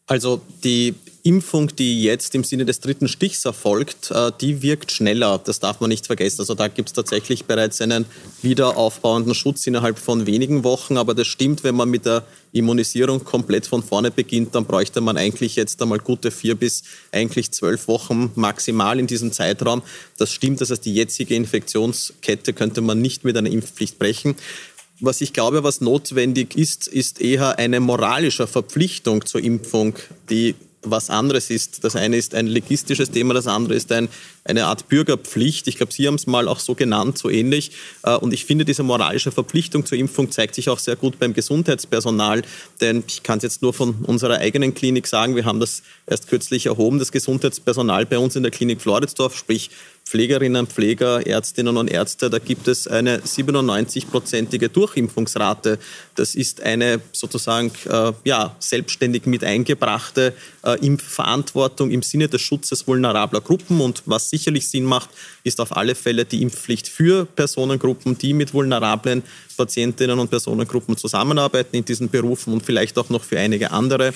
Also die Impfung, die jetzt im Sinne des dritten Stichs erfolgt, äh, die wirkt schneller. Das darf man nicht vergessen. Also da gibt es tatsächlich bereits einen wiederaufbauenden Schutz innerhalb von wenigen Wochen. Aber das stimmt, wenn man mit der Immunisierung komplett von vorne beginnt, dann bräuchte man eigentlich jetzt einmal gute vier bis eigentlich zwölf Wochen maximal in diesem Zeitraum. Das stimmt, das heißt, die jetzige Infektionskette könnte man nicht mit einer Impfpflicht brechen. Was ich glaube, was notwendig ist, ist eher eine moralische Verpflichtung zur Impfung, die was anderes ist. Das eine ist ein legistisches Thema, das andere ist ein, eine Art Bürgerpflicht. Ich glaube, Sie haben es mal auch so genannt, so ähnlich. Äh, und ich finde, diese moralische Verpflichtung zur Impfung zeigt sich auch sehr gut beim Gesundheitspersonal. Denn ich kann es jetzt nur von unserer eigenen Klinik sagen, wir haben das erst kürzlich erhoben, das Gesundheitspersonal bei uns in der Klinik Floridsdorf, sprich Pflegerinnen, Pfleger, Ärztinnen und Ärzte, da gibt es eine 97-prozentige Durchimpfungsrate. Das ist eine sozusagen äh, ja, selbstständig mit eingebrachte äh, Impfverantwortung im Sinne des Schutzes vulnerabler Gruppen. Und was sicherlich Sinn macht, ist auf alle Fälle die Impfpflicht für Personengruppen, die mit vulnerablen Patientinnen und Personengruppen zusammenarbeiten in diesen Berufen und vielleicht auch noch für einige andere.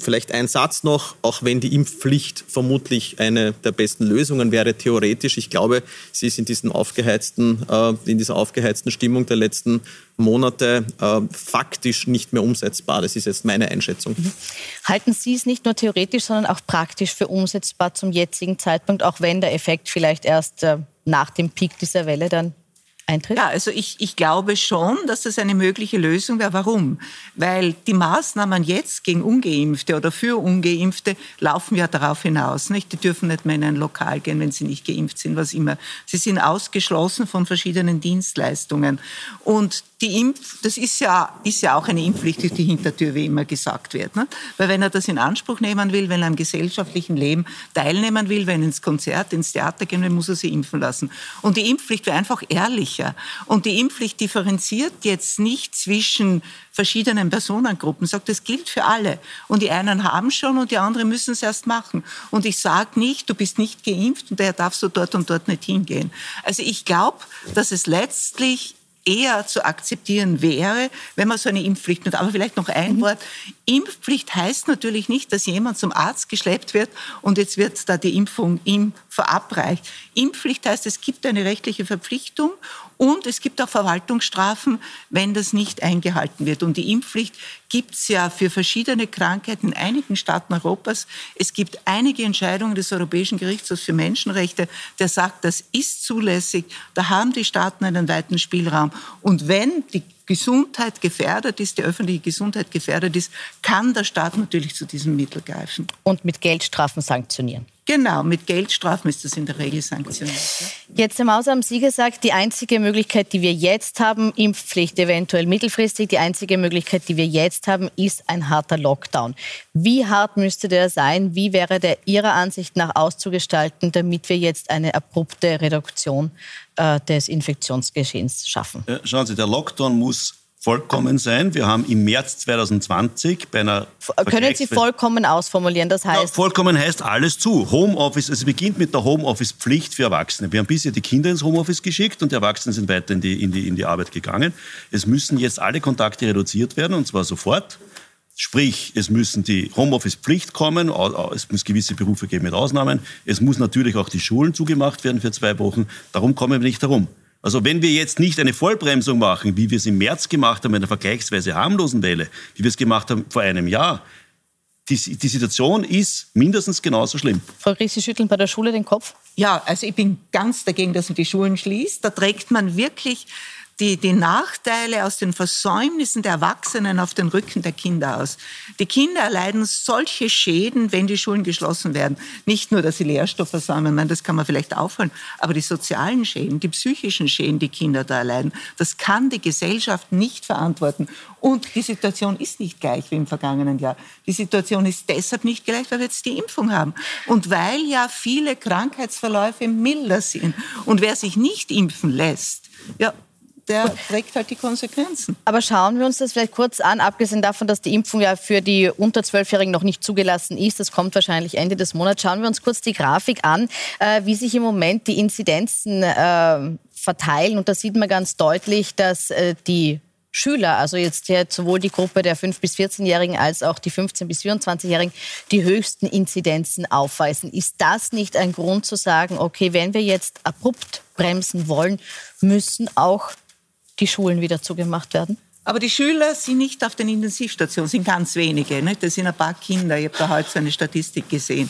Vielleicht ein Satz noch, auch wenn die Impfpflicht vermutlich eine der besten Lösungen wäre, theoretisch. Ich glaube, sie ist in, diesen aufgeheizten, äh, in dieser aufgeheizten Stimmung der letzten Monate äh, faktisch nicht mehr umsetzbar. Das ist jetzt meine Einschätzung. Mhm. Halten Sie es nicht nur theoretisch, sondern auch praktisch für umsetzbar zum jetzigen Zeitpunkt, auch wenn der Effekt vielleicht erst äh, nach dem Peak dieser Welle dann eintritt? Ja, also ich, ich glaube schon, dass das eine mögliche Lösung wäre. Warum? Weil die Maßnahmen jetzt gegen Ungeimpfte oder für Ungeimpfte laufen ja darauf hinaus. Nicht? Die dürfen nicht mehr in ein Lokal gehen, wenn sie nicht geimpft sind, was immer. Sie sind ausgeschlossen von verschiedenen Dienstleistungen. Und die Impf, das ist ja, ist ja auch eine Impfpflicht durch die Hintertür, wie immer gesagt wird. Ne? Weil wenn er das in Anspruch nehmen will, wenn er am gesellschaftlichen Leben teilnehmen will, wenn er ins Konzert, ins Theater gehen will, muss er sich impfen lassen. Und die Impfpflicht wäre einfach ehrlicher. Und die Impfpflicht differenziert jetzt nicht zwischen verschiedenen Personengruppen, sagt, das gilt für alle. Und die einen haben schon und die anderen müssen es erst machen. Und ich sage nicht, du bist nicht geimpft und daher darfst du dort und dort nicht hingehen. Also ich glaube, dass es letztlich eher zu akzeptieren wäre, wenn man so eine Impfpflicht hat. Aber vielleicht noch ein mhm. Wort. Impfpflicht heißt natürlich nicht, dass jemand zum Arzt geschleppt wird und jetzt wird da die Impfung ihm verabreicht. Impfpflicht heißt, es gibt eine rechtliche Verpflichtung und es gibt auch Verwaltungsstrafen, wenn das nicht eingehalten wird. Und die Impfpflicht gibt es ja für verschiedene Krankheiten in einigen Staaten Europas. Es gibt einige Entscheidungen des Europäischen Gerichtshofs für Menschenrechte, der sagt, das ist zulässig. Da haben die Staaten einen weiten Spielraum. Und wenn die Gesundheit gefährdet ist, die öffentliche Gesundheit gefährdet ist, kann der Staat natürlich zu diesem Mittel greifen. Und mit Geldstrafen sanktionieren. Genau, mit Geldstrafen ist das in der Regel sanktioniert. Jetzt im Haus haben Sie gesagt, die einzige Möglichkeit, die wir jetzt haben, Impfpflicht eventuell mittelfristig, die einzige Möglichkeit, die wir jetzt haben, ist ein harter Lockdown. Wie hart müsste der sein? Wie wäre der Ihrer Ansicht nach auszugestalten, damit wir jetzt eine abrupte Reduktion äh, des Infektionsgeschehens schaffen? schauen Sie, der Lockdown muss vollkommen sein. Wir haben im März 2020 bei einer... Können Sie vollkommen ausformulieren? Das heißt... Ja, vollkommen heißt alles zu. Homeoffice, also es beginnt mit der Homeoffice-Pflicht für Erwachsene. Wir haben bisher die Kinder ins Homeoffice geschickt und die Erwachsenen sind weiter in die, in die, in die Arbeit gegangen. Es müssen jetzt alle Kontakte reduziert werden und zwar sofort. Sprich, es müssen die Homeoffice-Pflicht kommen, es muss gewisse Berufe geben mit Ausnahmen. Es muss natürlich auch die Schulen zugemacht werden für zwei Wochen. Darum kommen wir nicht herum. Also wenn wir jetzt nicht eine Vollbremsung machen, wie wir es im März gemacht haben, in einer vergleichsweise harmlosen Welle, wie wir es gemacht haben vor einem Jahr, die, die Situation ist mindestens genauso schlimm. Frau Ries, Sie schütteln bei der Schule den Kopf? Ja, also ich bin ganz dagegen, dass man die Schulen schließt. Da trägt man wirklich die, die Nachteile aus den Versäumnissen der Erwachsenen auf den Rücken der Kinder aus. Die Kinder erleiden solche Schäden, wenn die Schulen geschlossen werden. Nicht nur, dass sie Lehrstoff versäumen, meine, das kann man vielleicht aufholen, aber die sozialen Schäden, die psychischen Schäden, die Kinder da erleiden, das kann die Gesellschaft nicht verantworten. Und die Situation ist nicht gleich wie im vergangenen Jahr. Die Situation ist deshalb nicht gleich, weil wir jetzt die Impfung haben. Und weil ja viele Krankheitsverläufe milder sind. Und wer sich nicht impfen lässt, ja, der trägt halt die Konsequenzen. Aber schauen wir uns das vielleicht kurz an, abgesehen davon, dass die Impfung ja für die unter 12-Jährigen noch nicht zugelassen ist. Das kommt wahrscheinlich Ende des Monats. Schauen wir uns kurz die Grafik an, äh, wie sich im Moment die Inzidenzen äh, verteilen. Und da sieht man ganz deutlich, dass äh, die Schüler, also jetzt, sowohl die Gruppe der 5- bis 14-Jährigen als auch die 15- bis 24-Jährigen, die höchsten Inzidenzen aufweisen. Ist das nicht ein Grund zu sagen, okay, wenn wir jetzt abrupt bremsen wollen, müssen auch die Schulen wieder zugemacht werden? Aber die Schüler sind nicht auf den Intensivstationen, sind ganz wenige. Ne? Das sind ein paar Kinder. Ich habe da heute so eine Statistik gesehen.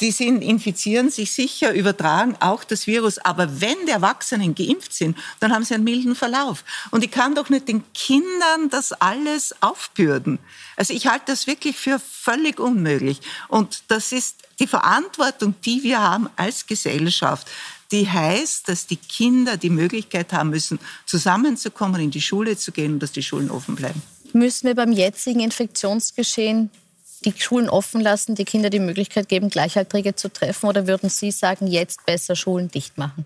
Die sind, infizieren sich sicher, übertragen auch das Virus. Aber wenn die Erwachsenen geimpft sind, dann haben sie einen milden Verlauf. Und ich kann doch nicht den Kindern das alles aufbürden. Also ich halte das wirklich für völlig unmöglich. Und das ist die Verantwortung, die wir haben als Gesellschaft die heißt, dass die Kinder die Möglichkeit haben müssen, zusammenzukommen, in die Schule zu gehen und dass die Schulen offen bleiben. Müssen wir beim jetzigen Infektionsgeschehen die Schulen offen lassen, die Kinder die Möglichkeit geben, Gleichaltrige zu treffen? Oder würden Sie sagen, jetzt besser Schulen dicht machen?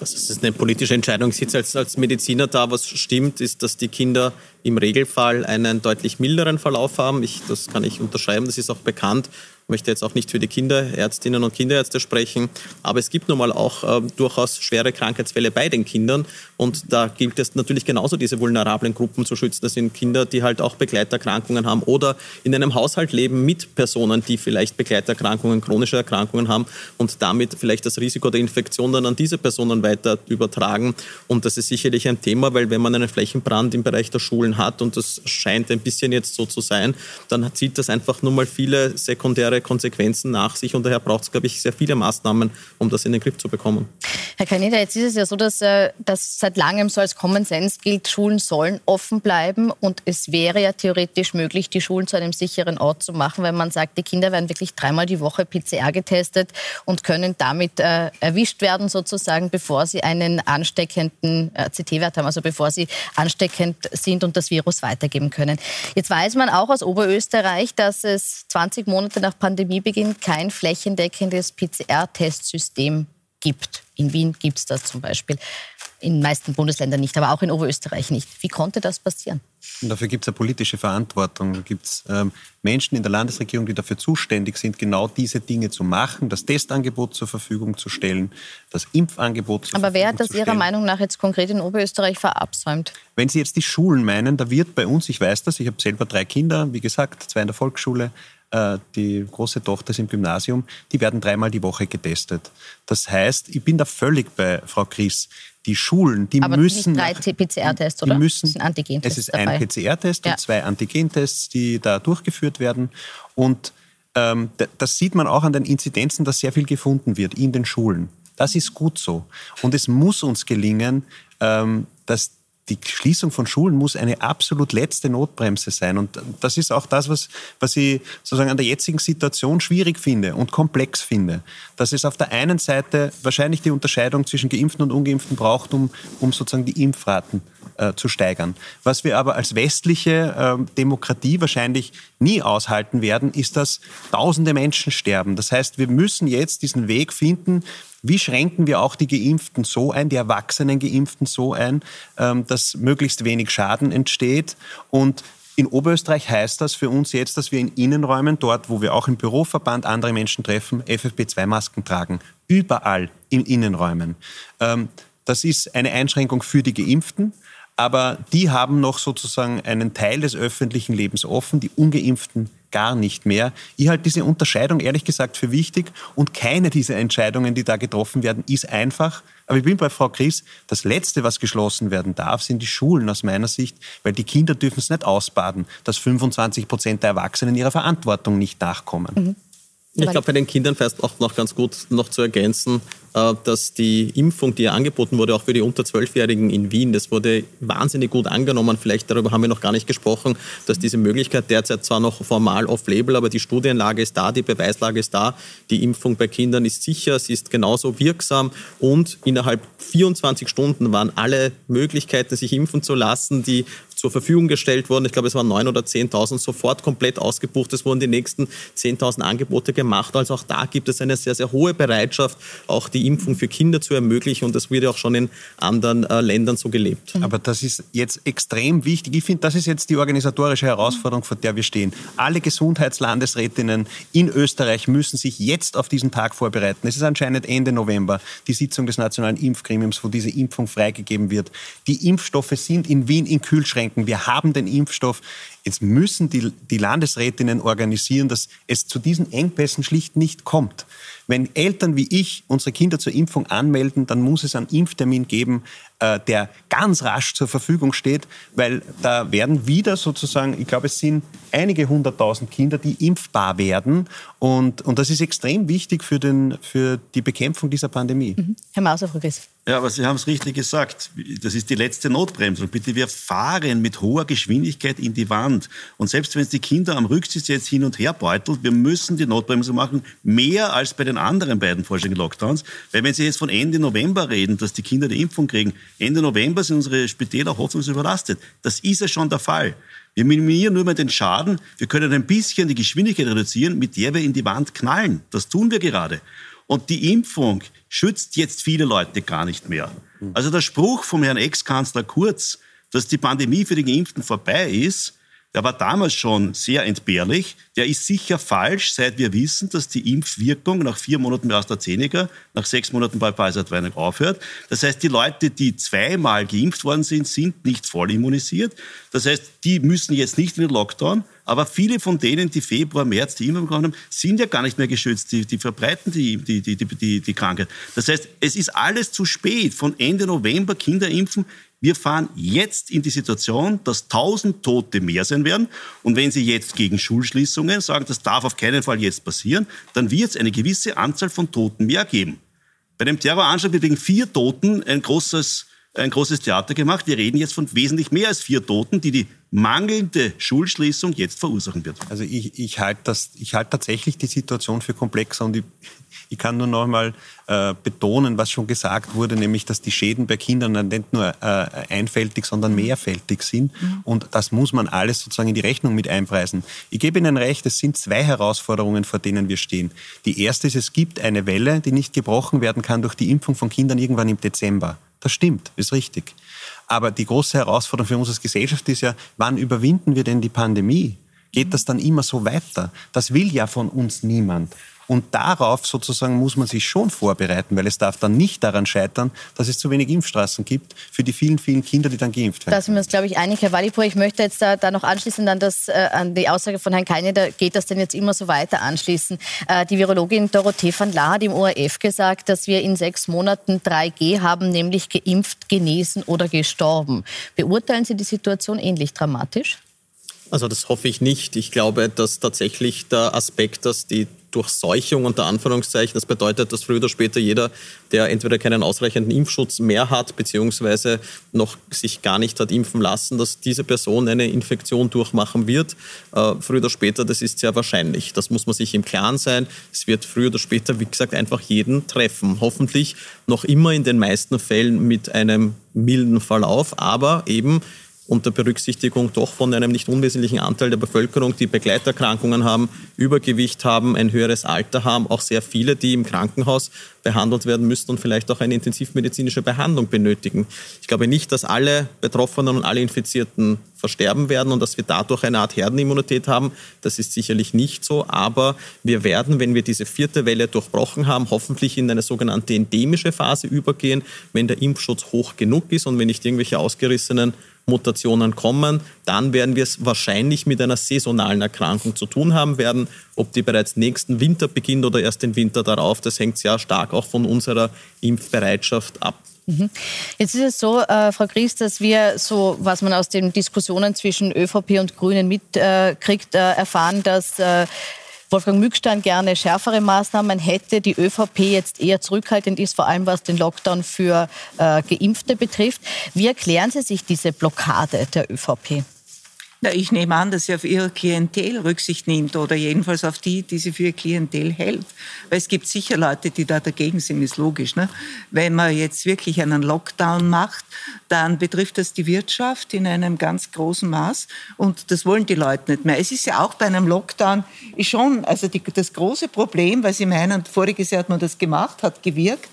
Das ist eine politische Entscheidung. Ich sitze als, als Mediziner da. Was stimmt, ist, dass die Kinder im Regelfall einen deutlich milderen Verlauf haben. Ich, das kann ich unterschreiben, das ist auch bekannt möchte jetzt auch nicht für die Kinderärztinnen und Kinderärzte sprechen, aber es gibt nun mal auch äh, durchaus schwere Krankheitsfälle bei den Kindern und da gilt es natürlich genauso, diese vulnerablen Gruppen zu schützen. Das sind Kinder, die halt auch Begleiterkrankungen haben oder in einem Haushalt leben mit Personen, die vielleicht Begleiterkrankungen, chronische Erkrankungen haben und damit vielleicht das Risiko der Infektion dann an diese Personen weiter übertragen. Und das ist sicherlich ein Thema, weil wenn man einen Flächenbrand im Bereich der Schulen Nebenwirkungen hat, und das scheint ein bisschen jetzt so zu sein, dann zieht das einfach nur mal viele sekundäre Konsequenzen nach sich und daher braucht es, glaube ich, sehr viele Maßnahmen, um das in den Griff zu bekommen. Herr Kaneda, jetzt ist es ja so, dass äh, das seit langem so als Common Sense gilt, Schulen sollen offen bleiben und es wäre ja theoretisch möglich, die Schulen zu einem sicheren Ort zu machen, weil man sagt, die Kinder werden wirklich dreimal die Woche PCR getestet und können damit äh, erwischt werden sozusagen, bevor sie einen ansteckenden äh, CT-Wert haben, also bevor sie ansteckend sind und das Virus weitergeben können. Jetzt weiß man auch aus Oberösterreich, dass es 20 Monate nach Pandemiebeginn kein flächendeckendes PCR-Testsystem gibt. In Wien gibt es das zum Beispiel, in den meisten Bundesländern nicht, aber auch in Oberösterreich nicht. Wie konnte das passieren? Und dafür gibt es eine politische Verantwortung. Da gibt es ähm, Menschen in der Landesregierung, die dafür zuständig sind, genau diese Dinge zu machen, das Testangebot zur Verfügung zu stellen, das Impfangebot zur Aber Verfügung wer hat das zu stellen. Ihrer Meinung nach jetzt konkret in Oberösterreich verabsäumt? Wenn Sie jetzt die Schulen meinen, da wird bei uns, ich weiß das, ich habe selber drei Kinder, wie gesagt, zwei in der Volksschule, die große Tochter ist im Gymnasium, die werden dreimal die Woche getestet. Das heißt, ich bin da völlig bei Frau Chris. Die Schulen, die Aber müssen. nicht drei PCR-Tests, oder? Müssen, Es sind Antigentests Es ist dabei. ein PCR-Test Ja. und zwei Antigentests, die da durchgeführt werden. Und ähm, das sieht man auch an den Inzidenzen, dass sehr viel gefunden wird in den Schulen. Das ist gut so. Und es muss uns gelingen, ähm, dass die Schließung von Schulen muss eine absolut letzte Notbremse sein. Und das ist auch das, was, was ich sozusagen an der jetzigen Situation schwierig finde und komplex finde. Dass es auf der einen Seite wahrscheinlich die Unterscheidung zwischen Geimpften und Ungeimpften braucht, um, um sozusagen die Impfraten äh, zu steigern. Was wir aber als westliche ähm, Demokratie wahrscheinlich nie aushalten werden, ist, dass tausende Menschen sterben. Das heißt, wir müssen jetzt diesen Weg finden, wie schränken wir auch die Geimpften so ein, die erwachsenen Geimpften so ein, ähm, dass möglichst wenig Schaden entsteht? Und in Oberösterreich heißt das für uns jetzt, dass wir in Innenräumen, dort wo wir auch im Büroverband andere Menschen treffen, FFP2-Masken tragen. Überall in Innenräumen. Ähm, das ist eine Einschränkung für die Geimpften. Aber die haben noch sozusagen einen Teil des öffentlichen Lebens offen, die ungeimpften gar nicht mehr. Ich halte diese Unterscheidung ehrlich gesagt für wichtig und keine dieser Entscheidungen, die da getroffen werden, ist einfach. Aber ich bin bei Frau Chris, das Letzte, was geschlossen werden darf, sind die Schulen aus meiner Sicht, weil die Kinder dürfen es nicht ausbaden, dass 25 Prozent der Erwachsenen ihrer Verantwortung nicht nachkommen. Ich glaube, bei den Kindern fast auch noch ganz gut noch zu ergänzen, äh, dass die Impfung, die ja angeboten wurde, auch für die unter 12-Jährigen in Wien, das wurde wahnsinnig gut angenommen. Vielleicht darüber haben wir noch gar nicht gesprochen, dass diese Möglichkeit derzeit zwar noch formal off-label, aber die Studienlage ist da, die Beweislage ist da. Die Impfung bei Kindern ist sicher, sie ist genauso wirksam und innerhalb 24 Stunden waren alle Möglichkeiten, sich impfen zu lassen, die zur Verfügung gestellt wurden. Ich glaube, es waren 9.000 oder 10.000 sofort komplett ausgebucht. Es wurden die nächsten 10.000 Angebote gemacht. Also auch da gibt es eine sehr, sehr hohe Bereitschaft, auch die Impfung für Kinder zu ermöglichen. Und das wird ja auch schon in anderen äh, Ländern so gelebt. Aber das ist jetzt extrem wichtig. Ich finde, das ist jetzt die organisatorische Herausforderung, vor der wir stehen. Alle Gesundheitslandesrätinnen in Österreich müssen sich jetzt auf diesen Tag vorbereiten. Es ist anscheinend Ende November die Sitzung des Nationalen Impfgremiums, wo diese Impfung freigegeben wird. Die Impfstoffe sind in Wien in Kühlschränken. Wir haben den Impfstoff. Jetzt müssen die, die Landesrätinnen organisieren, dass es zu diesen Engpässen schlicht nicht kommt. Wenn Eltern wie ich unsere Kinder zur Impfung anmelden, dann muss es einen Impftermin geben, äh, der ganz rasch zur Verfügung steht, weil da werden wieder sozusagen, ich glaube, es sind einige hunderttausend Kinder, die impfbar werden. Und, und das ist extrem wichtig für, den, für die Bekämpfung dieser Pandemie. Herr Mauser, Frau Chris. Ja, aber Sie haben es richtig gesagt. Das ist die letzte Notbremsung. Bitte, wir fahren mit hoher Geschwindigkeit in die Wand. Und selbst wenn es die Kinder am Rücksitz jetzt hin und her beutelt, wir müssen die Notbremsung machen, mehr als bei den anderen beiden vorschlägigen Lockdowns. Weil wenn Sie jetzt von Ende November reden, dass die Kinder die Impfung kriegen, Ende November sind unsere Spitäler hoffnungslos überlastet. Das ist ja schon der Fall. Wir minimieren nur mal den Schaden. Wir können ein bisschen die Geschwindigkeit reduzieren, mit der wir in die Wand knallen. Das tun wir gerade. Und die Impfung schützt jetzt viele Leute gar nicht mehr. Also der Spruch vom Herrn Ex-Kanzler Kurz, dass die Pandemie für die Geimpften vorbei ist, der war damals schon sehr entbehrlich. Der ist sicher falsch, seit wir wissen, dass die Impfwirkung nach vier Monaten bei AstraZeneca, nach sechs Monaten bei Pfizer-BioNTech aufhört. Das heißt, die Leute, die zweimal geimpft worden sind, sind nicht voll immunisiert. Das heißt, die müssen jetzt nicht in den Lockdown. Aber viele von denen, die Februar, März die Impfung bekommen haben, sind ja gar nicht mehr geschützt. Die, die verbreiten die, die, die, die, die Krankheit. Das heißt, es ist alles zu spät. Von Ende November Kinder impfen Wir fahren jetzt in die Situation, dass 1000 Tote mehr sein werden. Und wenn Sie jetzt gegen Schulschließungen sagen, das darf auf keinen Fall jetzt passieren, dann wird es eine gewisse Anzahl von Toten mehr geben. Bei dem Terroranschlag wird wegen vier Toten ein großes, ein großes Theater gemacht. Wir reden jetzt von wesentlich mehr als vier Toten, die die mangelnde Schulschließung jetzt verursachen wird. Also ich, ich halte halt tatsächlich die Situation für komplexer und ich, ich kann nur noch einmal äh, betonen, was schon gesagt wurde, nämlich, dass die Schäden bei Kindern nicht nur äh, einfältig, sondern mehrfältig sind. Mhm. Und das muss man alles sozusagen in die Rechnung mit einpreisen. Ich gebe Ihnen recht, es sind zwei Herausforderungen, vor denen wir stehen. Die erste ist, es gibt eine Welle, die nicht gebrochen werden kann durch die Impfung von Kindern irgendwann im Dezember. Das stimmt, ist richtig. Aber die große Herausforderung für uns als Gesellschaft ist ja, wann überwinden wir denn die Pandemie? Geht das dann immer so weiter? Das will ja von uns niemand. Und darauf sozusagen muss man sich schon vorbereiten, weil es darf dann nicht daran scheitern, dass es zu wenig Impfstraßen gibt für die vielen, vielen Kinder, die dann geimpft werden. Da sind wir uns, glaube ich, einig, Herr Walipur. Ich möchte jetzt da, da noch anschließen an, das, äh, an die Aussage von Herrn Keine, da geht das denn jetzt immer so weiter anschließen. Äh, die Virologin Dorothee van Laar hat im ORF gesagt, dass wir in sechs Monaten 3G haben, nämlich geimpft, genesen oder gestorben. Beurteilen Sie die Situation ähnlich dramatisch? Also das hoffe ich nicht. Ich glaube, dass tatsächlich der Aspekt, dass die Durchseuchung unter Anführungszeichen, das bedeutet, dass früher oder später jeder, der entweder keinen ausreichenden Impfschutz mehr hat, beziehungsweise noch sich gar nicht hat impfen lassen, dass diese Person eine Infektion durchmachen wird. Äh, früher oder später, das ist sehr wahrscheinlich. Das muss man sich im Klaren sein. Es wird früher oder später, wie gesagt, einfach jeden treffen. Hoffentlich noch immer in den meisten Fällen mit einem milden Verlauf, aber eben unter Berücksichtigung doch von einem nicht unwesentlichen Anteil der Bevölkerung, die Begleiterkrankungen haben, Übergewicht haben, ein höheres Alter haben, auch sehr viele, die im Krankenhaus behandelt werden müssen und vielleicht auch eine intensivmedizinische Behandlung benötigen. Ich glaube nicht, dass alle Betroffenen und alle Infizierten versterben werden und dass wir dadurch eine Art Herdenimmunität haben. Das ist sicherlich nicht so, aber wir werden, wenn wir diese vierte Welle durchbrochen haben, hoffentlich in eine sogenannte endemische Phase übergehen, wenn der Impfschutz hoch genug ist und wenn nicht irgendwelche ausgerissenen Mutationen kommen, dann werden wir es wahrscheinlich mit einer saisonalen Erkrankung zu tun haben werden. Ob die bereits nächsten Winter beginnt oder erst den Winter darauf, das hängt sehr stark auch von unserer Impfbereitschaft ab. Mhm. Jetzt ist es so, äh, Frau Gries, dass wir so, was man aus den Diskussionen zwischen ÖVP und Grünen mitkriegt, äh, äh, erfahren, dass äh, Wolfgang Mückstein gerne schärfere Maßnahmen hätte, die ÖVP jetzt eher zurückhaltend ist, vor allem was den Lockdown für äh, Geimpfte betrifft. Wie erklären Sie sich diese Blockade der ÖVP? Na, ich nehme an, dass sie auf ihre Klientel Rücksicht nimmt oder jedenfalls auf die, die sie für ihr Klientel hält. Weil es gibt sicher Leute, die da dagegen sind, ist logisch. Ne? Wenn man jetzt wirklich einen Lockdown macht, dann betrifft das die Wirtschaft in einem ganz großen Maß und das wollen die Leute nicht mehr. Es ist ja auch bei einem Lockdown ist schon, also die, das große Problem, weil Sie meinen, voriges Jahr hat man das gemacht, hat gewirkt,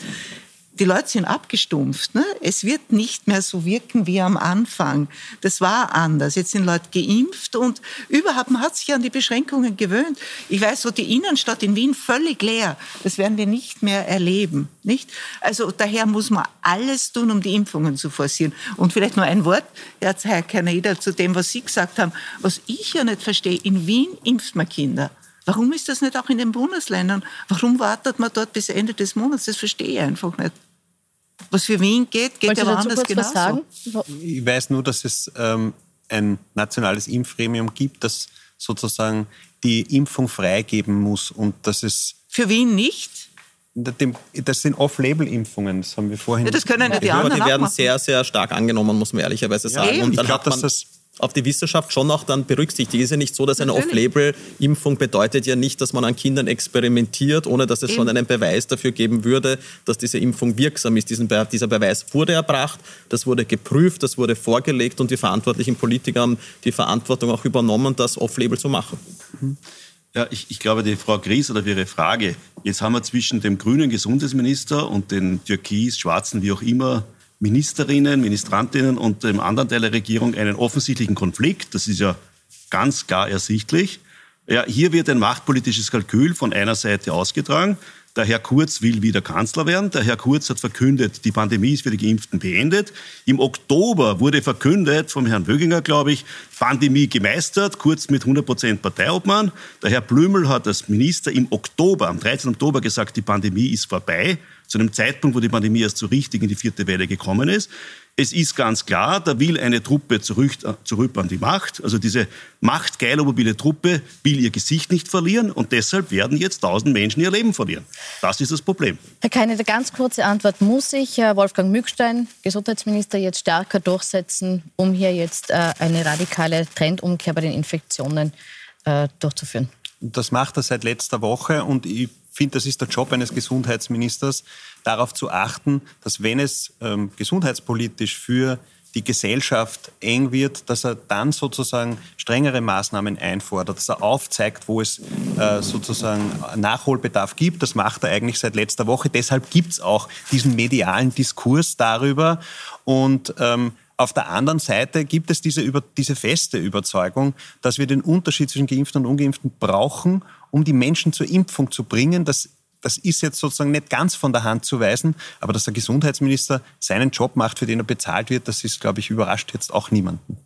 die Leute sind abgestumpft. Ne? Es wird nicht mehr so wirken wie am Anfang. Das war anders. Jetzt sind Leute geimpft und überhaupt, man hat sich an die Beschränkungen gewöhnt. Ich weiß, so die Innenstadt in Wien völlig leer. Das werden wir nicht mehr erleben. Nicht? Also daher muss man alles tun, um die Impfungen zu forcieren. Und vielleicht nur ein Wort, Herr Kaneda, zu dem, was Sie gesagt haben. Was ich ja nicht verstehe, in Wien impft man Kinder. Warum ist das nicht auch in den Bundesländern? Warum wartet man dort bis Ende des Monats? Das verstehe ich einfach nicht. Was für Wien geht, geht Wollt ja woanders genauso. Sagen? Ich weiß nur, dass es ähm, ein nationales Impfgremium gibt, das sozusagen die Impfung freigeben muss und dass es für Wien nicht. Das sind Off-Label-Impfungen, das haben wir vorhin. Ja, das können ja die anderen Die werden sehr, sehr stark angenommen, muss man ehrlicherweise sagen. Ja, und dann ich glaube, dass das auf die Wissenschaft schon auch dann berücksichtigt. Es ist ja nicht so, dass eine Off-Label-Impfung bedeutet ja nicht, dass man an Kindern experimentiert, ohne dass es Eben. schon einen Beweis dafür geben würde, dass diese Impfung wirksam ist. Diesen, dieser Beweis wurde erbracht, das wurde geprüft, das wurde vorgelegt und die verantwortlichen Politiker haben die Verantwortung auch übernommen, das Off-Label zu machen. Mhm. Ja, ich, ich, glaube, die Frau Gries oder Ihre Frage, jetzt haben wir zwischen dem grünen Gesundheitsminister und den türkis, schwarzen, wie auch immer, Ministerinnen, Ministrantinnen und dem anderen Teil der Regierung einen offensichtlichen Konflikt. Das ist ja ganz klar ersichtlich. Ja, hier wird ein machtpolitisches Kalkül von einer Seite ausgetragen. Der Herr Kurz will wieder Kanzler werden. Der Herr Kurz hat verkündet, die Pandemie ist für die Geimpften beendet. Im Oktober wurde verkündet vom Herrn Wöginger, glaube ich, Pandemie gemeistert, Kurz mit 100 Prozent Parteiobmann. Der Herr Blümel hat als Minister im Oktober, am 13. Oktober gesagt, die Pandemie ist vorbei. Zu einem Zeitpunkt, wo die Pandemie erst so richtig in die vierte Welle gekommen ist. Es ist ganz klar, da will eine Truppe zurück, zurück an die Macht. Also diese machtgeile mobile Truppe will ihr Gesicht nicht verlieren und deshalb werden jetzt tausend Menschen ihr Leben verlieren. Das ist das Problem. Herr Keine, eine ganz kurze Antwort. Muss sich Wolfgang Mückstein, Gesundheitsminister, jetzt stärker durchsetzen, um hier jetzt äh, eine radikale Trendumkehr bei den Infektionen äh, durchzuführen? Das macht er seit letzter Woche und ich finde, das ist der Job eines Gesundheitsministers, darauf zu achten, dass wenn es ähm, gesundheitspolitisch für die Gesellschaft eng wird, dass er dann sozusagen strengere Maßnahmen einfordert, dass er aufzeigt, wo es äh, sozusagen Nachholbedarf gibt. Das macht er eigentlich seit letzter Woche. Deshalb gibt es auch diesen medialen Diskurs darüber. Und ähm, auf der anderen Seite gibt es diese, über, diese feste Überzeugung, dass wir den Unterschied zwischen Geimpften und Ungeimpften brauchen, um die Menschen zur Impfung zu bringen. Das das ist jetzt sozusagen nicht ganz von der Hand zu weisen, aber dass der Gesundheitsminister seinen Job macht, für den er bezahlt wird, das ist, glaube ich, überrascht jetzt auch niemanden.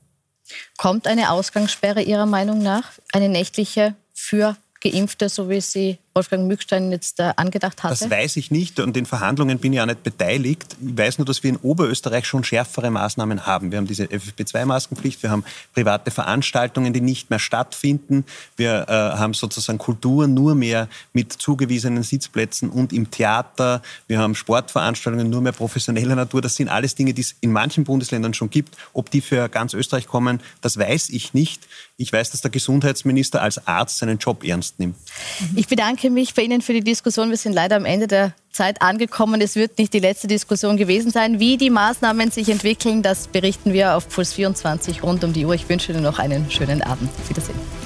Kommt eine Ausgangssperre Ihrer Meinung nach, eine nächtliche für Geimpfte, so wie sie Wolfgang Mückstein jetzt äh, angedacht hatte? Das weiß ich nicht und den Verhandlungen bin ich auch nicht beteiligt. Ich weiß nur, dass wir in Oberösterreich schon schärfere Maßnahmen haben. Wir haben diese FFP2-Maskenpflicht, wir haben private Veranstaltungen, die nicht mehr stattfinden. Wir äh, haben sozusagen Kultur nur mehr mit zugewiesenen Sitzplätzen und im Theater. Wir haben Sportveranstaltungen nur mehr professioneller Natur. Das sind alles Dinge, die es in manchen Bundesländern schon gibt. Ob die für ganz Österreich kommen, das weiß ich nicht. Ich weiß, dass der Gesundheitsminister als Arzt seinen Job ernst nimmt. Ich bedanke bedanke mich bei Ihnen für die Diskussion. Wir sind leider am Ende der Zeit angekommen. Es wird nicht die letzte Diskussion gewesen sein. Wie die Maßnahmen sich entwickeln, das berichten wir auf Puls 24 rund um die Uhr. Ich wünsche Ihnen noch einen schönen Abend. Auf Wiedersehen.